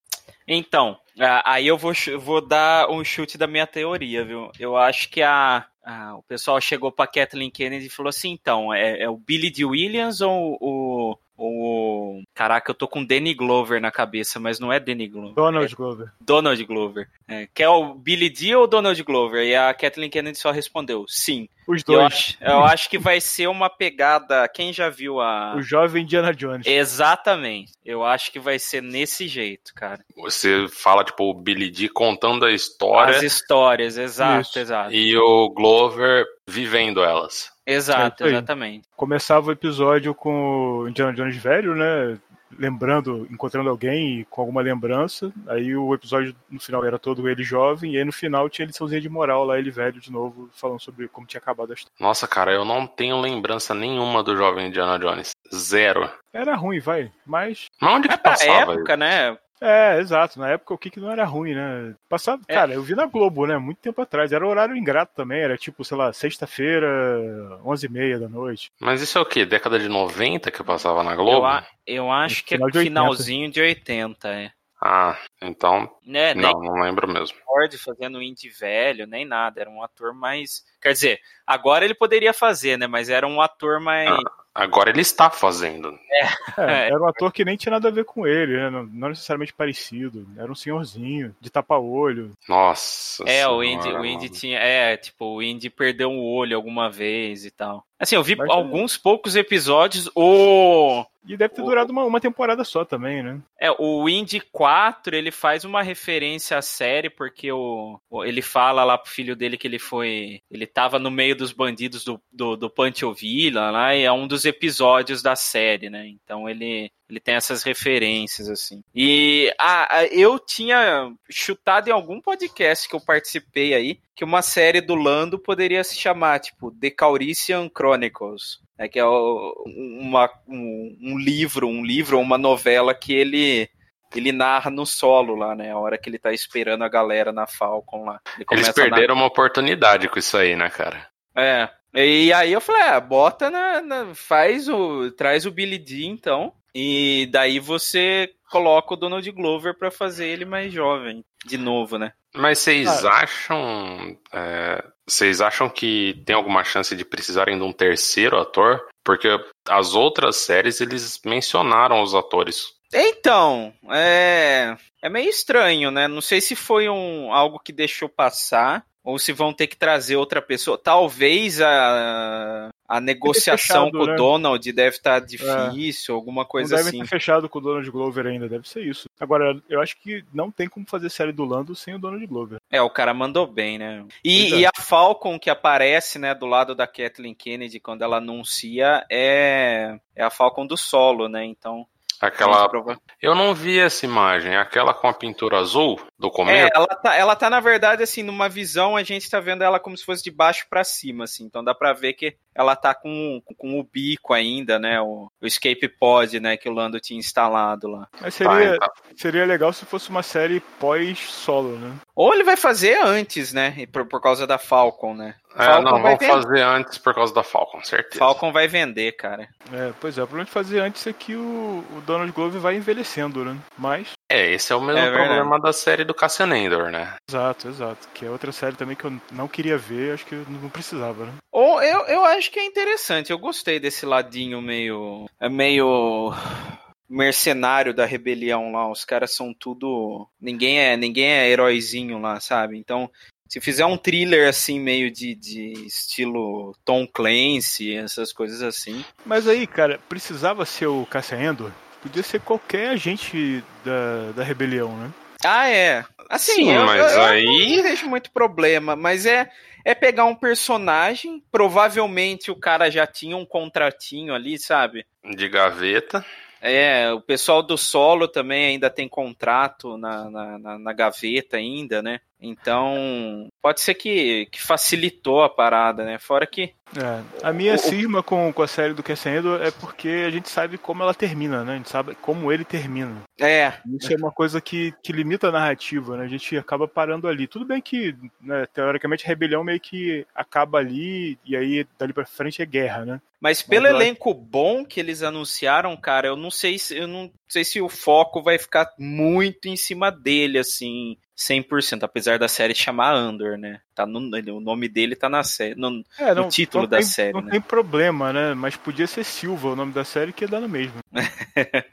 Então, aí eu vou, vou dar um chute da minha teoria, viu? Eu acho que a, a o pessoal chegou para Kathleen Kennedy e falou assim: então, é, é o Billy D. Williams ou o, o. Caraca, eu tô com Danny Glover na cabeça, mas não é Danny Glover. Donald é Glover. Donald Glover. É, que é o Billy D ou Donald Glover? E a Kathleen Kennedy só respondeu sim. Os dois. Eu acho, eu acho, que vai ser uma pegada. Quem já viu a. O jovem Indiana Jones. Exatamente. Eu acho que vai ser nesse jeito, cara. Você fala, tipo, o Billy D contando a história. As histórias, exato, Isso. exato. E o Glover vivendo elas. Exato, é exatamente. Começava o episódio com o Indiana Jones velho, né? Lembrando, encontrando alguém com alguma lembrança. Aí o episódio no final era todo ele jovem, e aí no final tinha a liçãozinha de moral lá, ele velho de novo, falando sobre como tinha acabado a história. Nossa, cara, eu não tenho lembrança nenhuma do jovem Indiana Jones. Zero. Era ruim, vai, mas. Mas onde que é passava? época, né? É, exato. Na época o que não era ruim, né? Passava, é. cara, eu vi na Globo, né? Muito tempo atrás. Era horário ingrato também. Era tipo, sei lá, sexta-feira, onze e meia da noite. Mas isso é o quê? Década de 90 que passava na Globo? Eu, a, eu acho que é de finalzinho de 80, é. Ah, então. Né, não, não lembro mesmo. Ford fazendo indie velho, nem nada. Era um ator mais. Quer dizer, agora ele poderia fazer, né? Mas era um ator mais. Ah. Agora ele está fazendo. É. É, era um ator que nem tinha nada a ver com ele, né? não, não, necessariamente parecido. Era um senhorzinho, de tapa-olho. Nossa. É, senhora, o Indy, o Indy tinha. É, tipo, o Indy perdeu um olho alguma vez e tal. Assim, eu vi Mas, alguns é... poucos episódios. O e deve ter durado uma, uma temporada só também, né? É, o Indy 4, ele faz uma referência à série, porque o, ele fala lá pro filho dele que ele foi. Ele tava no meio dos bandidos do, do, do Villa lá, e é um dos episódios da série, né? Então ele, ele tem essas referências, assim. E ah, eu tinha chutado em algum podcast que eu participei aí que uma série do Lando poderia se chamar, tipo, The Caurician Chronicles né, que é uma, um, um, livro, um livro uma novela que ele ele narra no solo lá, né? A hora que ele tá esperando a galera na Falcon lá. Eles perderam uma oportunidade com isso aí, né, cara? É. E aí eu falei, ah, bota na, na, faz o, traz o Billy D então, e daí você coloca o Donald Glover para fazer ele mais jovem, de novo, né? Mas vocês ah. acham. É, vocês acham que tem alguma chance de precisarem de um terceiro ator? Porque as outras séries eles mencionaram os atores. Então, é, é meio estranho, né? Não sei se foi um, algo que deixou passar ou se vão ter que trazer outra pessoa. Talvez a, a negociação fechado, com né? o Donald deve estar tá difícil, é. alguma coisa não assim. Deve ter fechado com o Donald Glover ainda, deve ser isso. Agora, eu acho que não tem como fazer série do Lando sem o Donald Glover. É, o cara mandou bem, né? E, é. e a Falcon que aparece, né, do lado da Kathleen Kennedy quando ela anuncia é, é a Falcon do solo, né? Então Aquela. Eu não vi essa imagem. Aquela com a pintura azul do começo. É, ela tá, ela tá, na verdade, assim, numa visão, a gente tá vendo ela como se fosse de baixo para cima, assim. Então dá pra ver que ela tá com, com o bico ainda, né? O, o escape pod, né? Que o Lando tinha instalado lá. Mas seria, tá, então. seria legal se fosse uma série pós-solo, né? Ou ele vai fazer antes, né? Por, por causa da Falcon, né? É, não, vão fazer antes por causa da Falcon, certeza. Falcon vai vender, cara. É, pois é, o problema de fazer antes é que o, o Donald Glover vai envelhecendo, né? Mas. É, esse é o mesmo é problema da série do Cassian Endor, né? Exato, exato. Que é outra série também que eu não queria ver, acho que não precisava, né? Ou eu, eu acho que é interessante, eu gostei desse ladinho meio. É meio mercenário da rebelião lá. Os caras são tudo. Ninguém é, ninguém é heróizinho lá, sabe? Então, se fizer um thriller assim, meio de, de estilo Tom Clancy, essas coisas assim. Mas aí, cara, precisava ser o Cassian Endor? Podia ser qualquer agente da, da rebelião, né? Ah, é. Assim, Sim, eu, mas eu, aí. Eu não vejo muito problema, mas é, é pegar um personagem, provavelmente o cara já tinha um contratinho ali, sabe? De gaveta. É, o pessoal do solo também ainda tem contrato na, na, na, na gaveta ainda, né? Então, pode ser que, que facilitou a parada, né? Fora que. É, a minha o, cisma com, com a série do Crescendo é porque a gente sabe como ela termina, né? A gente sabe como ele termina. É. Isso é uma coisa que, que limita a narrativa, né? A gente acaba parando ali. Tudo bem que, né, teoricamente, a rebelião meio que acaba ali e aí dali pra frente é guerra, né? Mas pelo Mas, elenco bom que eles anunciaram, cara, eu não sei se eu não sei se o foco vai ficar muito em cima dele, assim. 100%, apesar da série chamar Andor, né? Tá no, o nome dele tá na série, no, é, não, no título da tem, série. Não né? tem problema, né? Mas podia ser Silva o nome da série que ia dar no mesmo. é,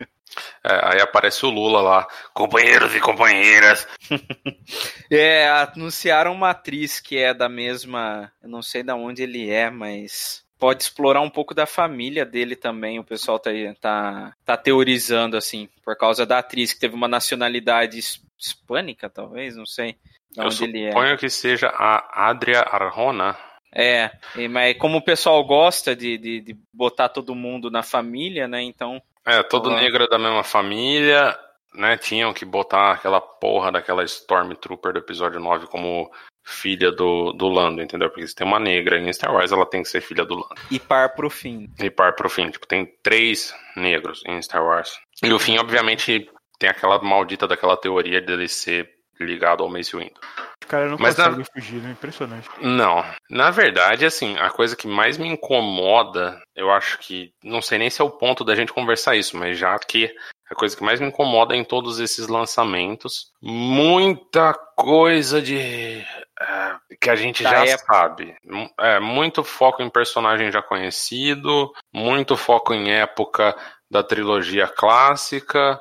aí aparece o Lula lá, companheiros e companheiras. é, anunciaram uma atriz que é da mesma, eu não sei da onde ele é, mas pode explorar um pouco da família dele também. O pessoal tá, tá, tá teorizando, assim, por causa da atriz que teve uma nacionalidade hispânica, talvez, não sei. Eu suponho é. que seja a Adria Arjona. É, mas como o pessoal gosta de, de, de botar todo mundo na família, né? Então. É, todo ela... negro é da mesma família, né? Tinham que botar aquela porra daquela Stormtrooper do episódio 9 como filha do, do Lando, entendeu? Porque se tem uma negra em Star Wars, ela tem que ser filha do Lando. E par pro fim. E par pro fim. Tipo, tem três negros em Star Wars. E o fim, obviamente, tem aquela maldita daquela teoria dele ser ligado ao Mace Windu. O cara não Mas consegue na... fugir, né? Impressionante. Não. Na verdade, assim, a coisa que mais me incomoda, eu acho que. Não sei nem se é o ponto da gente conversar isso, mas já que a coisa que mais me incomoda em todos esses lançamentos, muita coisa de. É, que a gente da já época. sabe. É, muito foco em personagem já conhecido, muito foco em época da trilogia clássica,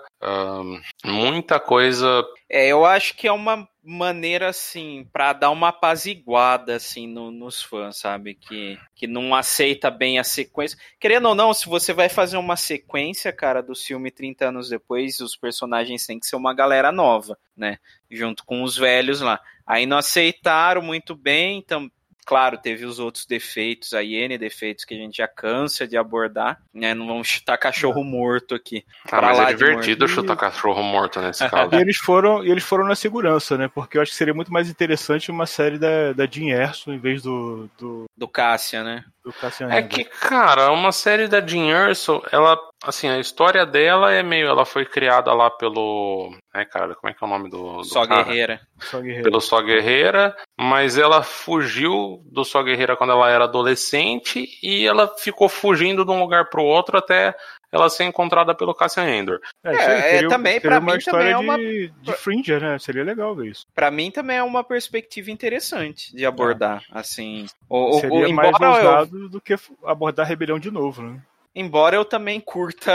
muita coisa. É, eu acho que é uma maneira assim para dar uma apaziguada assim no, nos fãs, sabe, que que não aceita bem a sequência. Querendo ou não, se você vai fazer uma sequência, cara, do filme 30 anos depois, os personagens têm que ser uma galera nova, né? Junto com os velhos lá. Aí não aceitaram muito bem, então Claro, teve os outros defeitos, a N defeitos que a gente já cansa de abordar, né? Não vamos chutar cachorro morto aqui. Ah, mas é divertido chutar cachorro morto nesse caso. E eles foram, e eles foram na segurança, né? Porque eu acho que seria muito mais interessante uma série da, da Jean Erso em vez do. Do, do Cássia, né? Do Cassian é que, cara, uma série da Jean Erso, ela, assim, a história dela é meio, ela foi criada lá pelo, é, cara, como é que é o nome do, do Só cara? Guerreira. Só Guerreira. Pelo Só Guerreira, mas ela fugiu do Só Guerreira quando ela era adolescente e ela ficou fugindo de um lugar pro outro até ela ser encontrada pelo Cassian Endor. É, É, isso aí, é, seria- também, seria pra uma mim, história também é de, de Fringer, né? Seria legal ver isso. Pra mim também é uma perspectiva interessante de abordar, assim. O, o- seria o- mais embora, eu, ousado do que abordar a rebelião de novo, né? Embora eu também curta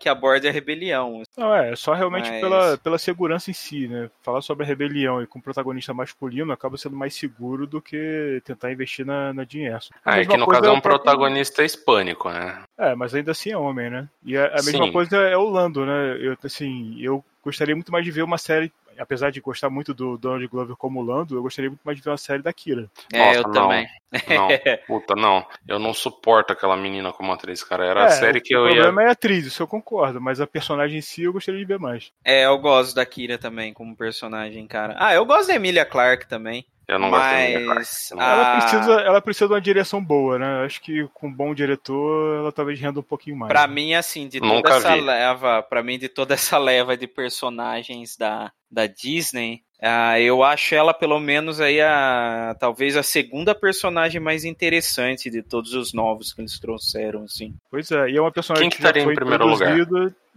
que aborde a rebelião. Não, é, só realmente Mas- pela, pela segurança em si, né? Falar sobre a rebelião e com protagonista masculino acaba sendo mais seguro do que tentar investir na, na. A Ah, é que no caso é um o próprio- protagonista hispânico, né? É, mas ainda assim é homem, né? E a, a mesma Sim. coisa é o Lando, né? Eu, assim, eu gostaria muito mais de ver uma série, apesar de gostar muito do Donald Glover como Lando, eu gostaria muito mais de ver uma série da Kira. É, Nossa, eu não. também. Não, puta, não. Eu não suporto aquela menina como atriz, cara. Era a É, série que o eu ia. problema é a atriz, isso eu concordo, mas a personagem em si eu gostaria de ver mais. É, eu gosto da Kira também como personagem, cara. Ah, eu gosto da Emilia Clarke também. Eu não gosto da mas Não. Ela, a- precisa, ela precisa de uma direção boa, né? Acho que com um bom diretor ela talvez renda um pouquinho mais. Pra mim, assim, de toda Nunca essa vi. leva, para mim, de toda essa leva de personagens da, da Disney, ah, eu acho ela pelo menos aí a talvez a segunda personagem mais interessante de todos os novos que eles trouxeram, assim. Pois é, e é uma personagem Quem que já estaria em foi primeiro lugar?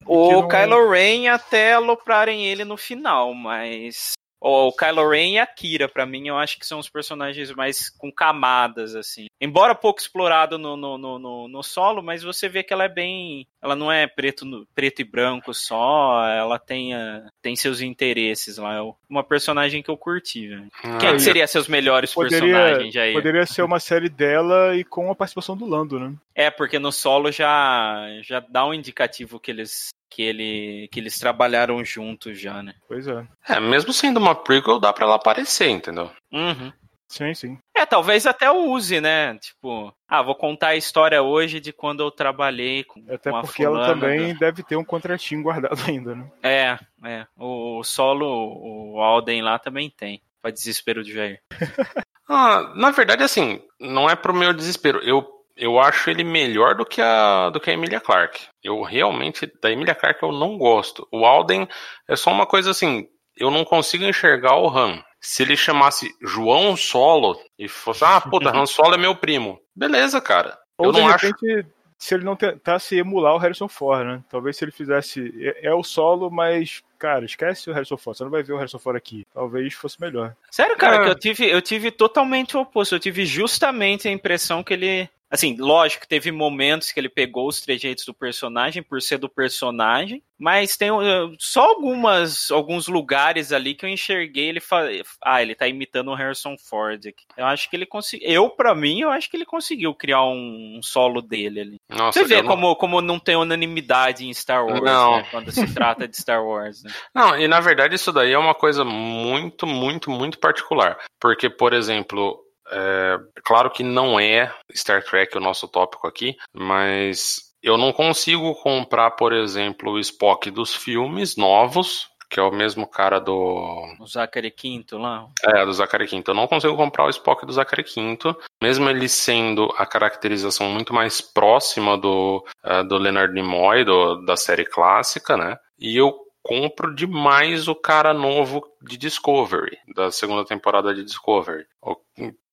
O não- Kylo Ren até aloprarem ele no final, mas o Kylo Ren e a Kira, pra mim, eu acho que são os personagens mais com camadas, assim. Embora pouco explorado no, no, no, no- solo, mas você vê que ela é bem. Ela não é preto, preto e branco só, ela tem, ah, tem seus interesses lá. É uma personagem que eu curti, velho. Quem Ah, que seria seus melhores personagens Poderia, aí? poderia ser uma série dela e com a participação do Lando, né? É, porque no solo já, já dá um indicativo que eles, que, ele, que eles trabalharam juntos já, né? Pois é. É, mesmo sendo uma prequel, dá pra ela aparecer, entendeu? Uhum. Sim, sim. É, talvez até use, né? Tipo, ah, vou contar a história hoje de quando eu trabalhei com, Até com a porque ela também do- deve ter um contratinho guardado ainda, né? É, é. O, o solo, o Alden lá também tem. Pra desespero de Jair. Ah, na verdade, assim, não é pro meu desespero. Eu, eu acho ele melhor do que a do que a Emilia Clarke. Eu realmente, da Emilia Clarke, eu não gosto. O Alden é só uma coisa assim, eu não consigo enxergar o Han. Se ele chamasse João Solo e fosse, ah, puta, Han Solo é meu primo. Beleza, cara. Ou eu de não acho. repente, se ele não tentasse emular o Harrison Ford, né? Talvez se ele fizesse. É, é o solo, mas, cara, esquece o Harrison Ford. Você não vai ver o Harrison Ford aqui. Talvez fosse melhor. Sério, cara, Ah. que eu tive, eu tive totalmente o oposto. Eu tive justamente a impressão que ele. Assim, lógico, teve momentos que ele pegou os trejeitos do personagem por ser do personagem, mas tem uh, só algumas, alguns lugares ali que eu enxerguei ele fa... Ah, ele tá imitando o Harrison Ford aqui. Eu acho que ele conseguiu. Eu, pra mim, eu acho que ele conseguiu criar um, um solo dele ali. Nossa, Você vê eu não- como, como não tem unanimidade em Star Wars, né, quando se trata de Star Wars. Né? Não, e na verdade isso daí é uma coisa muito, muito, muito particular. Porque, por exemplo, é, claro que não é Star Trek o nosso tópico aqui, mas eu não consigo comprar, por exemplo, o Spock dos filmes novos, que é o mesmo cara do. O Zachary Quinto lá. É, do Zachary Quinto. Eu não consigo comprar o Spock do Zachary Quinto, mesmo ele sendo a caracterização muito mais próxima do, eh, do Leonard Nimoy, do, da série clássica, né? E eu compro demais o cara novo de Discovery, da segunda temporada de Discovery. O-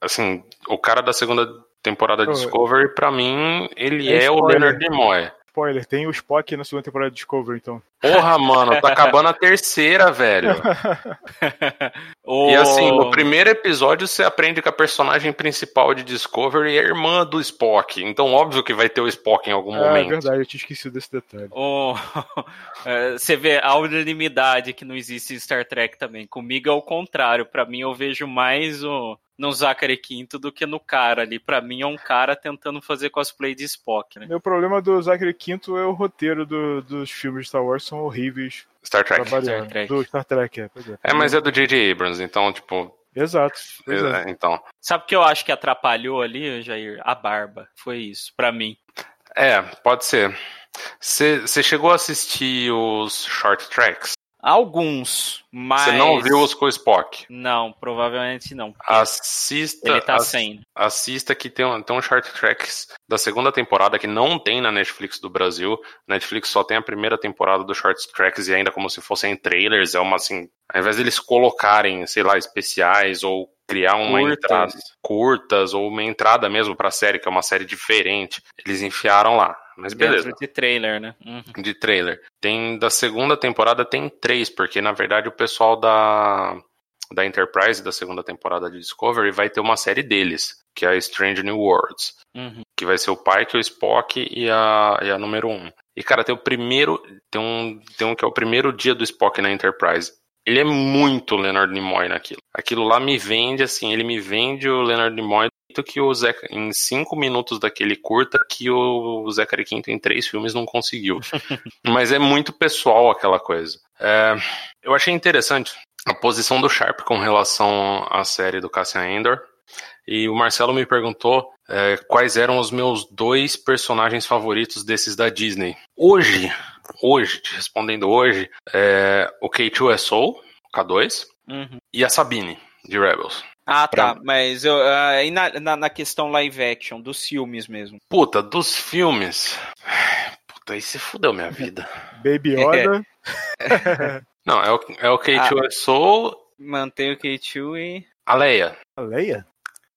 assim, o cara da segunda temporada de Discovery, pra mim, ele é é, o. Leonard Nimoy. Spoiler, tem o Spock na segunda temporada de Discovery, então. Porra, mano, tá acabando a terceira, velho. E assim, no primeiro episódio você aprende que a personagem principal de Discovery é a irmã do Spock. Então, óbvio que vai ter o Spock em algum Ah, é momento. verdade, eu tinha esquecido desse detalhe. É, Você vê a unanimidade que não existe em Star Trek também. Comigo é o contrário. Pra mim, eu vejo mais o, no Zachary Quinto do que no cara ali. Pra mim, é um cara tentando fazer cosplay de Spock, né? Meu problema do Zachary Quinto é o roteiro do- dos filmes de Star Wars, são horríveis. Star Trek. Star Trek. Do Star Trek, é. É. É, mas é do J.J. Abrams, então, tipo. Exato. É. é, Então. Sabe o que eu acho que atrapalhou ali, Jair? A barba. Foi isso, pra mim. É, pode ser. Você chegou a assistir os short tracks? Alguns, mas. Você não viu os com o Spock? Não, provavelmente não. Assista. Ele tá ass- sem. Assista que tem, um- tem um short tracks da segunda temporada que não tem na Netflix do Brasil. Netflix só tem a primeira temporada do short tracks e ainda como se fossem trailers. É uma assim. Ao invés deles colocarem, sei lá, especiais ou criar uma Curtas. entrada curtas ou uma entrada mesmo pra série, que é uma série diferente, eles enfiaram lá. Mas beleza. Dentro de trailer, né? Uhum. de trailer. Tem da segunda temporada tem três, porque na verdade o pessoal da da Enterprise da segunda temporada de Discovery vai ter uma série deles, que é a Strange New Worlds, Uhum. que vai ser o Pike, o Spock e a, e a número um. E cara, tem o primeiro, tem um, tem um que é o primeiro dia do Spock na Enterprise. Ele é muito Leonard Nimoy naquilo. Aquilo lá me vende assim, ele me vende o Leonard Nimoy que o Zé, em cinco minutos daquele curta que o Zachary Quinto em três filmes não conseguiu. Mas é muito pessoal aquela coisa. É, eu achei interessante a posição do Sharp com relação à série do Cassian Endor. E o Marcelo me perguntou é, quais eram os meus dois personagens favoritos desses da Disney. Hoje, hoje, te respondendo hoje, é, o K2SO, K2, Uhum. e a Sabine, de Rebels. Ah, tá. Pra- Mas eu, ah, e na, na, na questão live action, dos filmes mesmo. Puta, dos filmes. Puta, aí se fudeu minha vida. Baby Yoda. Não, é o, é o K2SO, Mantém o K2 e. a Leia. A Leia?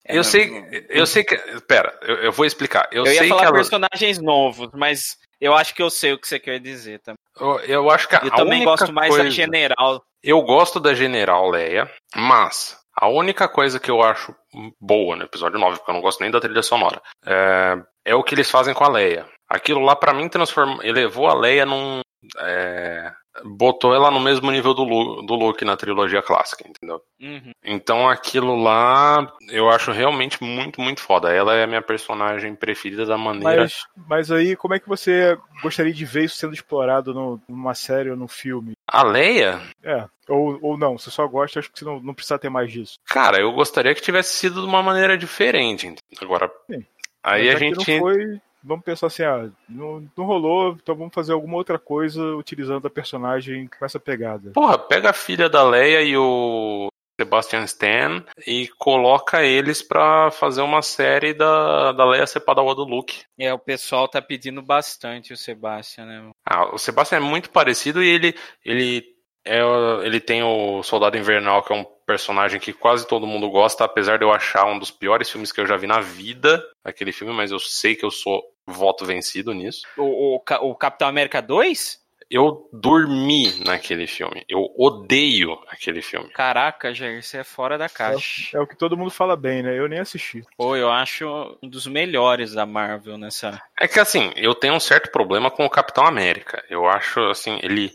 É, eu não- sei, eu sei que. Pera, eu, eu vou explicar. Eu, Eu, ia sei falar que ela, personagens novos, mas eu acho que eu sei o que você quer dizer também. eu, eu acho que a Eu também única gosto mais da coisa- General. Eu gosto da General Leia, mas a única coisa que eu acho boa no episódio 9, porque eu não gosto nem da trilha sonora, é, é o que eles fazem com a Leia. Aquilo lá, pra mim, transformou, elevou a Leia num. é, botou ela no mesmo nível do, Lu- do Luke na trilogia clássica, entendeu? Uhum. Então aquilo lá eu acho realmente muito, muito foda. Ela é a minha personagem preferida da maneira. Mas, mas aí, como é que você gostaria de ver isso sendo explorado no- numa série ou num filme? A Leia, É. Ou, ou não, você só gosta, acho que você não, não precisa ter mais disso. cara, eu gostaria que tivesse sido de uma maneira diferente. Agora, Sim. aí Mas a gente. não foi, vamos pensar assim, ah, não, não rolou, então vamos fazer alguma outra coisa utilizando a personagem com essa pegada. Porra, pega a filha da Leia e o Sebastian Stan e coloca eles pra fazer uma série da, da Leia ser padawan do Luke. É, o pessoal tá pedindo bastante o Sebastian, né? Ah, o Sebastian é muito parecido e ele, ele, é, ele tem o Soldado Invernal, que é um personagem que quase todo mundo gosta, apesar de eu achar um dos piores filmes que eu já vi na vida, aquele filme, mas eu sei que eu sou voto vencido nisso. O, o, o Capitão América 2? Eu dormi naquele filme. Eu odeio aquele filme. Caraca, Jair, você é fora da caixa. É o que todo mundo fala bem, né? Eu nem assisti. Pô, eu acho um dos melhores da Marvel nessa. É que assim, eu tenho um certo problema com o Capitão América. Eu acho assim, ele.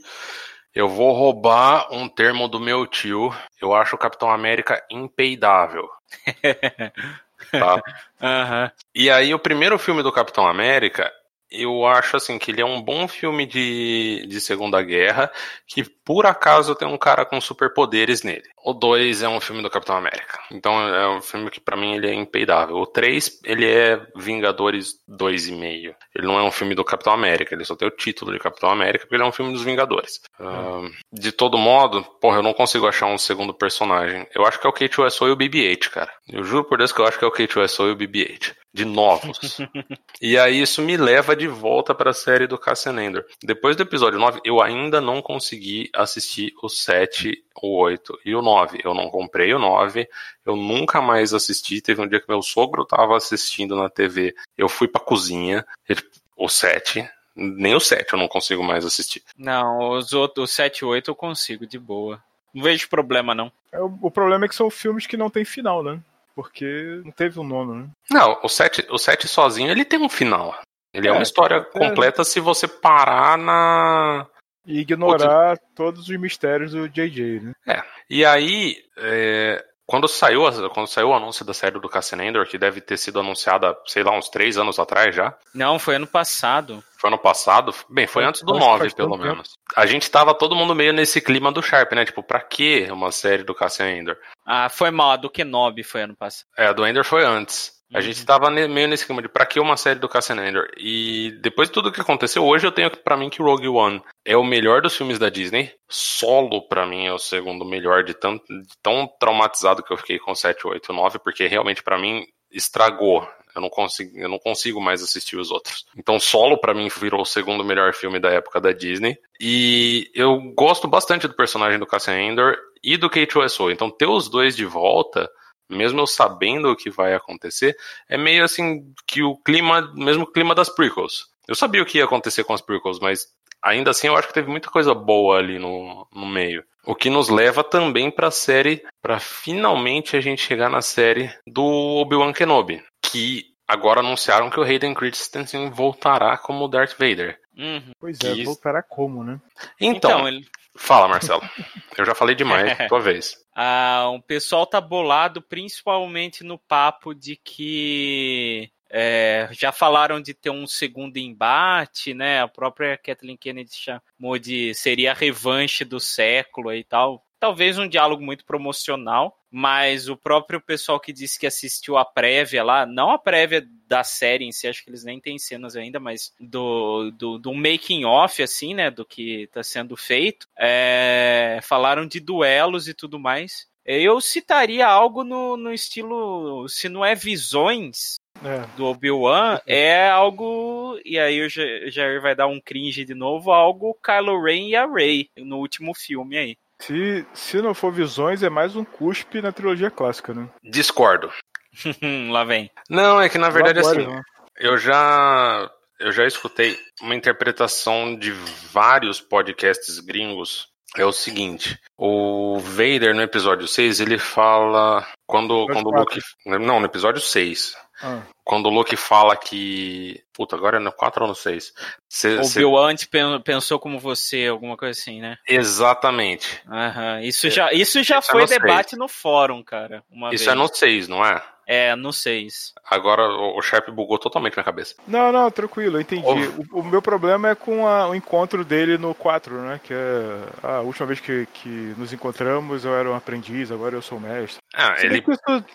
Eu vou roubar um termo do meu tio. Eu acho o Capitão América impeidável. Tá? Aham. E aí, o primeiro filme do Capitão América, eu acho assim que ele é um bom filme de, de Segunda Guerra, que por acaso tem um cara com superpoderes nele. O 2 é um filme do Capitão América. Então é um filme que pra mim ele é impeidável. O 3, ele é Vingadores 2,5. Ele não é um filme do Capitão América, ele só tem o título de Capitão América, porque ele é um filme dos Vingadores. Ah, de todo modo, porra, eu não consigo achar um segundo personagem. Eu acho que é o K2SO e o BB-8, cara. Eu juro por Deus que eu acho que é o K2SO e o BB-8. De novos. E aí isso me leva de volta para a série do Cassian Endor. Depois do episódio 9, eu ainda não consegui assistir o 7, o 8 e o 9. Eu não comprei o 9, eu nunca mais assisti. Teve um dia que meu sogro estava assistindo na TV. Eu fui pra cozinha, ele- o 7, Nem o 7 eu não consigo mais assistir. Não, os outros, o 7 e 8 eu consigo, de boa. Não vejo problema, não. É, o, o problema é que são filmes que não tem final, né? Porque não teve um nono, né? Não, o 7, o 7 sozinho ele tem um final. Ele é, é uma história é, completa se você parar na. E ignorar Outro... todos os mistérios do JJ, né? É. E aí, é, quando saiu, quando saiu o anúncio da série do Cassian Endor, que deve ter sido anunciada, sei lá, uns três anos atrás já. Não, foi ano passado. Foi ano passado? Bem, foi antes do 9, pelo menos. Tempo. A gente tava todo mundo meio nesse clima do Sharp, né? Tipo, pra que uma série do Cassian Endor? Ah, foi mal, a do Kenobi foi ano passado. É, a do Endor foi antes. A gente uhum. tava meio nesse clima de pra que uma série do Cassian Andor? E depois de tudo que aconteceu, hoje eu tenho para mim que Rogue One é o melhor dos filmes da Disney. Solo para mim é o segundo melhor de, tão, de tão traumatizado que eu fiquei com 7, 8, 9, porque realmente para mim estragou. Eu não, consigo, eu não consigo mais assistir os outros. Então, Solo, para mim, virou o segundo melhor filme da época da Disney. E eu gosto bastante do personagem do Cassian e do K2SO. Então, ter os dois de volta mesmo eu sabendo o que vai acontecer, é meio assim que o clima, mesmo o clima das prequels. Eu sabia o que ia acontecer com as prequels, mas ainda assim eu acho que teve muita coisa boa ali no, no meio. O que nos leva também para a série, para finalmente a gente chegar na série do Obi-Wan Kenobi, que agora anunciaram que o Hayden Christensen voltará como Darth Vader. Uhum. Pois é, que... voltará como, né? Então, então ele... fala, Marcelo. eu já falei demais, tua vez. Ah, o pessoal tá bolado principalmente no papo de que é, já falaram de ter um segundo embate, né? A própria Kathleen Kennedy chamou de seria a revanche do século e tal talvez um diálogo muito promocional, mas o próprio pessoal que disse que assistiu a prévia lá, não a prévia da série em si, acho que eles nem têm cenas ainda, mas do, do, do making off, assim, né, do que está sendo feito, é, falaram de duelos e tudo mais. Eu citaria algo no, no estilo, se não é visões, é. do Obi-Wan é algo. E aí o Jair vai dar um cringe de novo, algo Kylo Ren e a Rey no último filme aí. Se, se não for visões, é mais um cuspe na trilogia clássica, né? Discordo. Lá vem. Não, é que na verdade agora, assim, né? eu já eu já escutei uma interpretação de vários podcasts gringos. É o seguinte, o Vader no episódio 6, ele fala quando quando o Luke, não, no episódio 6. Ah. Quando o Luke fala que. Puta, agora é no 4 ou no 6. Cê, o Bill antes pensou como você, alguma coisa assim, né? Exatamente. Aham. Isso já, isso já isso é foi é debate 6. no fórum, cara. isso vez. é no 6, não é? É, no 6. Agora o Sharp bugou totalmente minha cabeça. Não, não, tranquilo, eu entendi. O, o, meu problema é com a, o encontro dele no 4, né? Que é a última vez que, que nos encontramos eu era um aprendiz, agora eu sou mestre. Ah, ele...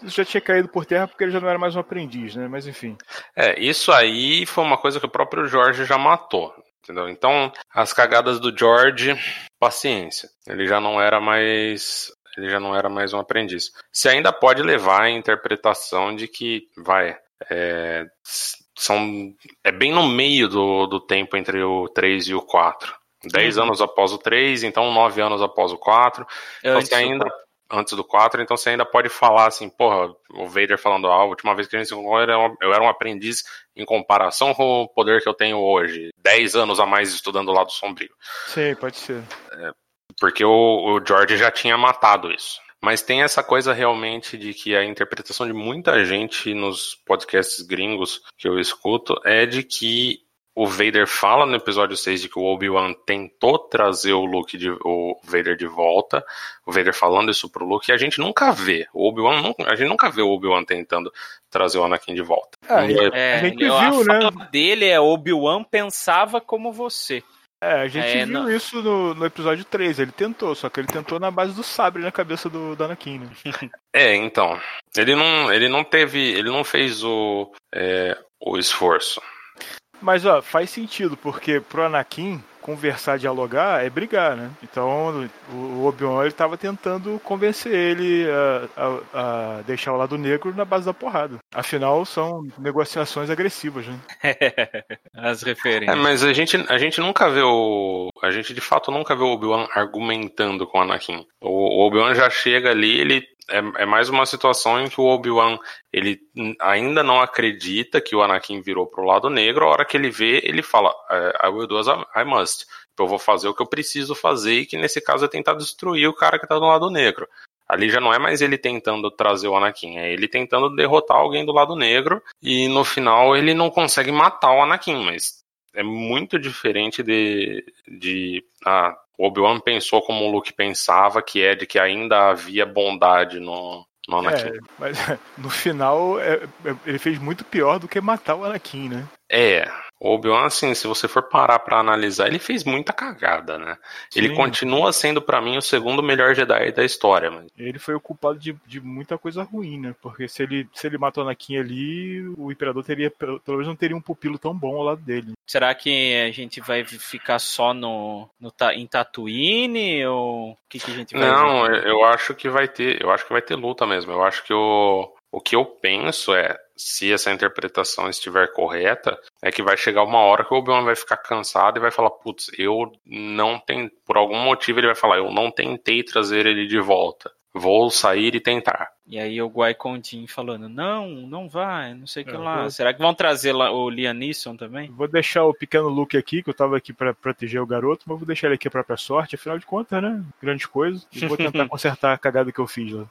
isso já tinha caído por terra porque ele já não era mais um aprendiz, né? Mas enfim. É, isso aí foi uma coisa que o próprio Jorge já matou. Entendeu? Então, as cagadas do George, paciência. Ele já não era mais ele já não era mais um aprendiz. Você ainda pode levar a interpretação de que, vai, é, são, é bem no meio do, do tempo entre o 3 e o 4. 10 uhum. anos após o 3, então 9 anos após o 4. Então você ainda. Antes do 4, então você ainda pode falar assim, porra, o Vader falando, ah, a última vez que a gente se encontrou eu era um aprendiz em comparação com o poder que eu tenho hoje. 10 anos a mais estudando o lado sombrio. Sim, pode ser. É, porque o, o George já tinha matado isso. Mas tem essa coisa realmente de que a interpretação de muita gente nos podcasts gringos que eu escuto é de que o Vader fala no episódio 6 de que o Obi-Wan tentou trazer o Luke de, o Vader de volta, o Vader falando isso pro Luke, e a gente nunca vê. O Obi-Wan, a gente nunca vê o Obi-Wan tentando trazer o Anakin de volta. É, é, a gente viu, a né? fala dele é Obi-Wan pensava como você. É, a gente é, viu não... isso no, no episódio 3, ele tentou, só que ele tentou na base do sabre na cabeça do, do Anakin, né? É, então. Ele não, ele não teve. Ele não fez o, é, o esforço. Mas ó, faz sentido, porque pro Anakin, conversar, dialogar, é brigar, né? Então o Obi-Wan estava tentando convencer ele a, a, a, deixar o lado negro na base da porrada. Afinal, são negociações agressivas, né? As referências. É, mas a gente, a gente nunca vê o. A gente de fato nunca vê o Obi-Wan argumentando com o Anakin. O, o Obi-Wan já chega ali, ele é, é mais uma situação em que o Obi-Wan ele ainda não acredita que o Anakin virou pro lado negro. A hora que ele vê, ele fala: I will do as I must. Eu vou fazer o que eu preciso fazer, e que nesse caso é tentar destruir o cara que tá do lado negro. Ali já não é mais ele tentando trazer o Anakin, é ele tentando derrotar alguém do lado negro e no final ele não consegue matar o Anakin, mas é muito diferente de, de ah, Obi-Wan pensou como o Luke pensava, que é de que ainda havia bondade no, no Anakin. É, mas no final é, é, ele fez muito pior do que matar o Anakin, né? É, o Obi-Wan, assim, se você for parar para analisar, ele fez muita cagada, né? Sim. Ele continua sendo, para mim, o segundo melhor Jedi da história. Mas... Ele foi o culpado de, de muita coisa ruim, né? Porque se ele, se ele matou Anakin ali, o Imperador teria, pelo menos não teria um pupilo tão bom ao lado dele. Será que a gente vai ficar só no, no em Tatooine? Ou o que, que a gente vai Não, ver? eu acho que vai ter, eu acho que vai ter luta mesmo. Eu acho que o, o que eu penso é se essa interpretação estiver correta, é que vai chegar uma hora que o Obi-Wan vai ficar cansado e vai falar, putz, eu não tenho, por algum motivo ele vai falar, eu não tentei trazer ele de volta. Vou sair e tentar. E aí o Guai Condin falando, não, não vai, não sei o que é, lá. Vou... Será que vão trazer lá o Liam Neeson também? Vou deixar o pequeno Luke aqui, que eu tava aqui para proteger o garoto, mas vou deixar ele aqui a própria sorte, afinal de contas, né? Grandes coisas. E vou tentar consertar a cagada que eu fiz lá.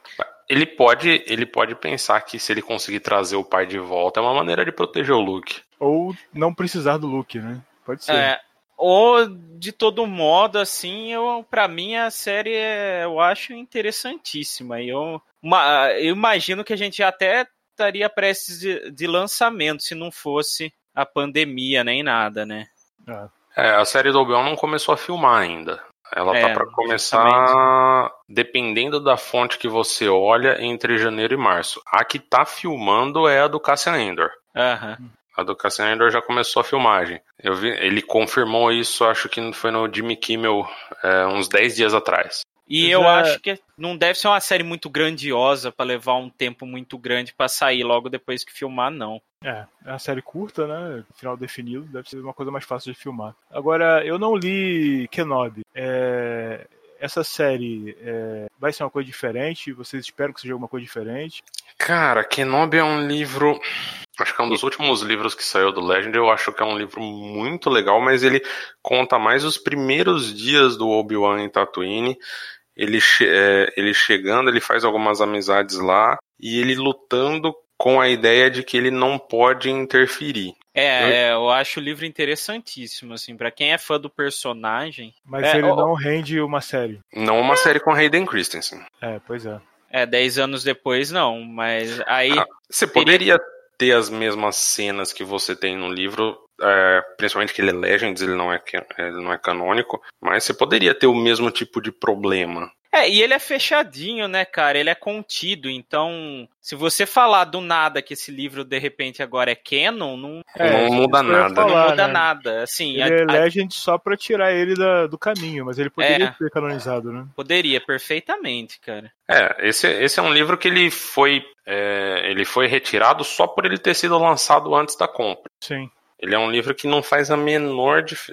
Ele pode, ele pode pensar que se ele conseguir trazer o pai de volta é uma maneira de proteger o Luke. Ou não precisar do Luke, né? Pode ser. É, ou de todo modo, assim, eu para mim a série é, eu acho interessantíssima. Eu, uma, eu imagino que a gente até estaria prestes de, de lançamento se não fosse a pandemia nem nada, né? É, a série do Obi-Wan não começou a filmar ainda. Ela tá é, tá para começar, dependendo da fonte que você olha, entre janeiro e março. A que tá filmando é a do Cassian Endor. Uhum. A do Cassian Endor já começou a filmagem. Eu vi, ele confirmou isso, acho que foi no Jimmy Kimmel, é, uns 10 dias atrás. E eu acho que não deve ser uma série muito grandiosa para levar um tempo muito grande para sair logo depois que filmar, não. É, é uma série curta, né? Final definido, deve ser uma coisa mais fácil de filmar. Agora, eu não li Kenobi. É, essa série é, vai ser uma coisa diferente? Vocês esperam que seja alguma coisa diferente? Cara, Kenobi é um livro. Acho que é um dos últimos livros que saiu do Legend. Eu acho que é um livro muito legal, mas ele conta mais os primeiros dias do Obi-Wan em Tatooine ele, é, ele chegando, ele faz algumas amizades lá e ele lutando com a ideia de que ele não pode interferir. É, é eu acho o livro interessantíssimo, assim, para quem é fã do personagem. Mas é, ele não rende uma série. Não uma série com Hayden Christensen. É, pois é. É, dez anos depois não, mas aí. Ah, você poderia ter as mesmas cenas que você tem no livro, é, principalmente que ele é Legends, ele não é, ele não é canônico, mas você poderia ter o mesmo tipo de problema. É, e ele é fechadinho, né, cara? Ele é contido, então se você falar do nada que esse livro de repente agora é canon, não, é, não muda nada. Falar, não muda né? nada. Assim, ele a, é Legend a... só pra tirar ele da, do caminho, mas ele poderia é, ser canonizado, né? Poderia, perfeitamente, cara. É, esse, esse é um livro que ele foi, é, ele foi retirado só por ele ter sido lançado antes da compra. Sim. Ele é um livro que não faz a menor, dif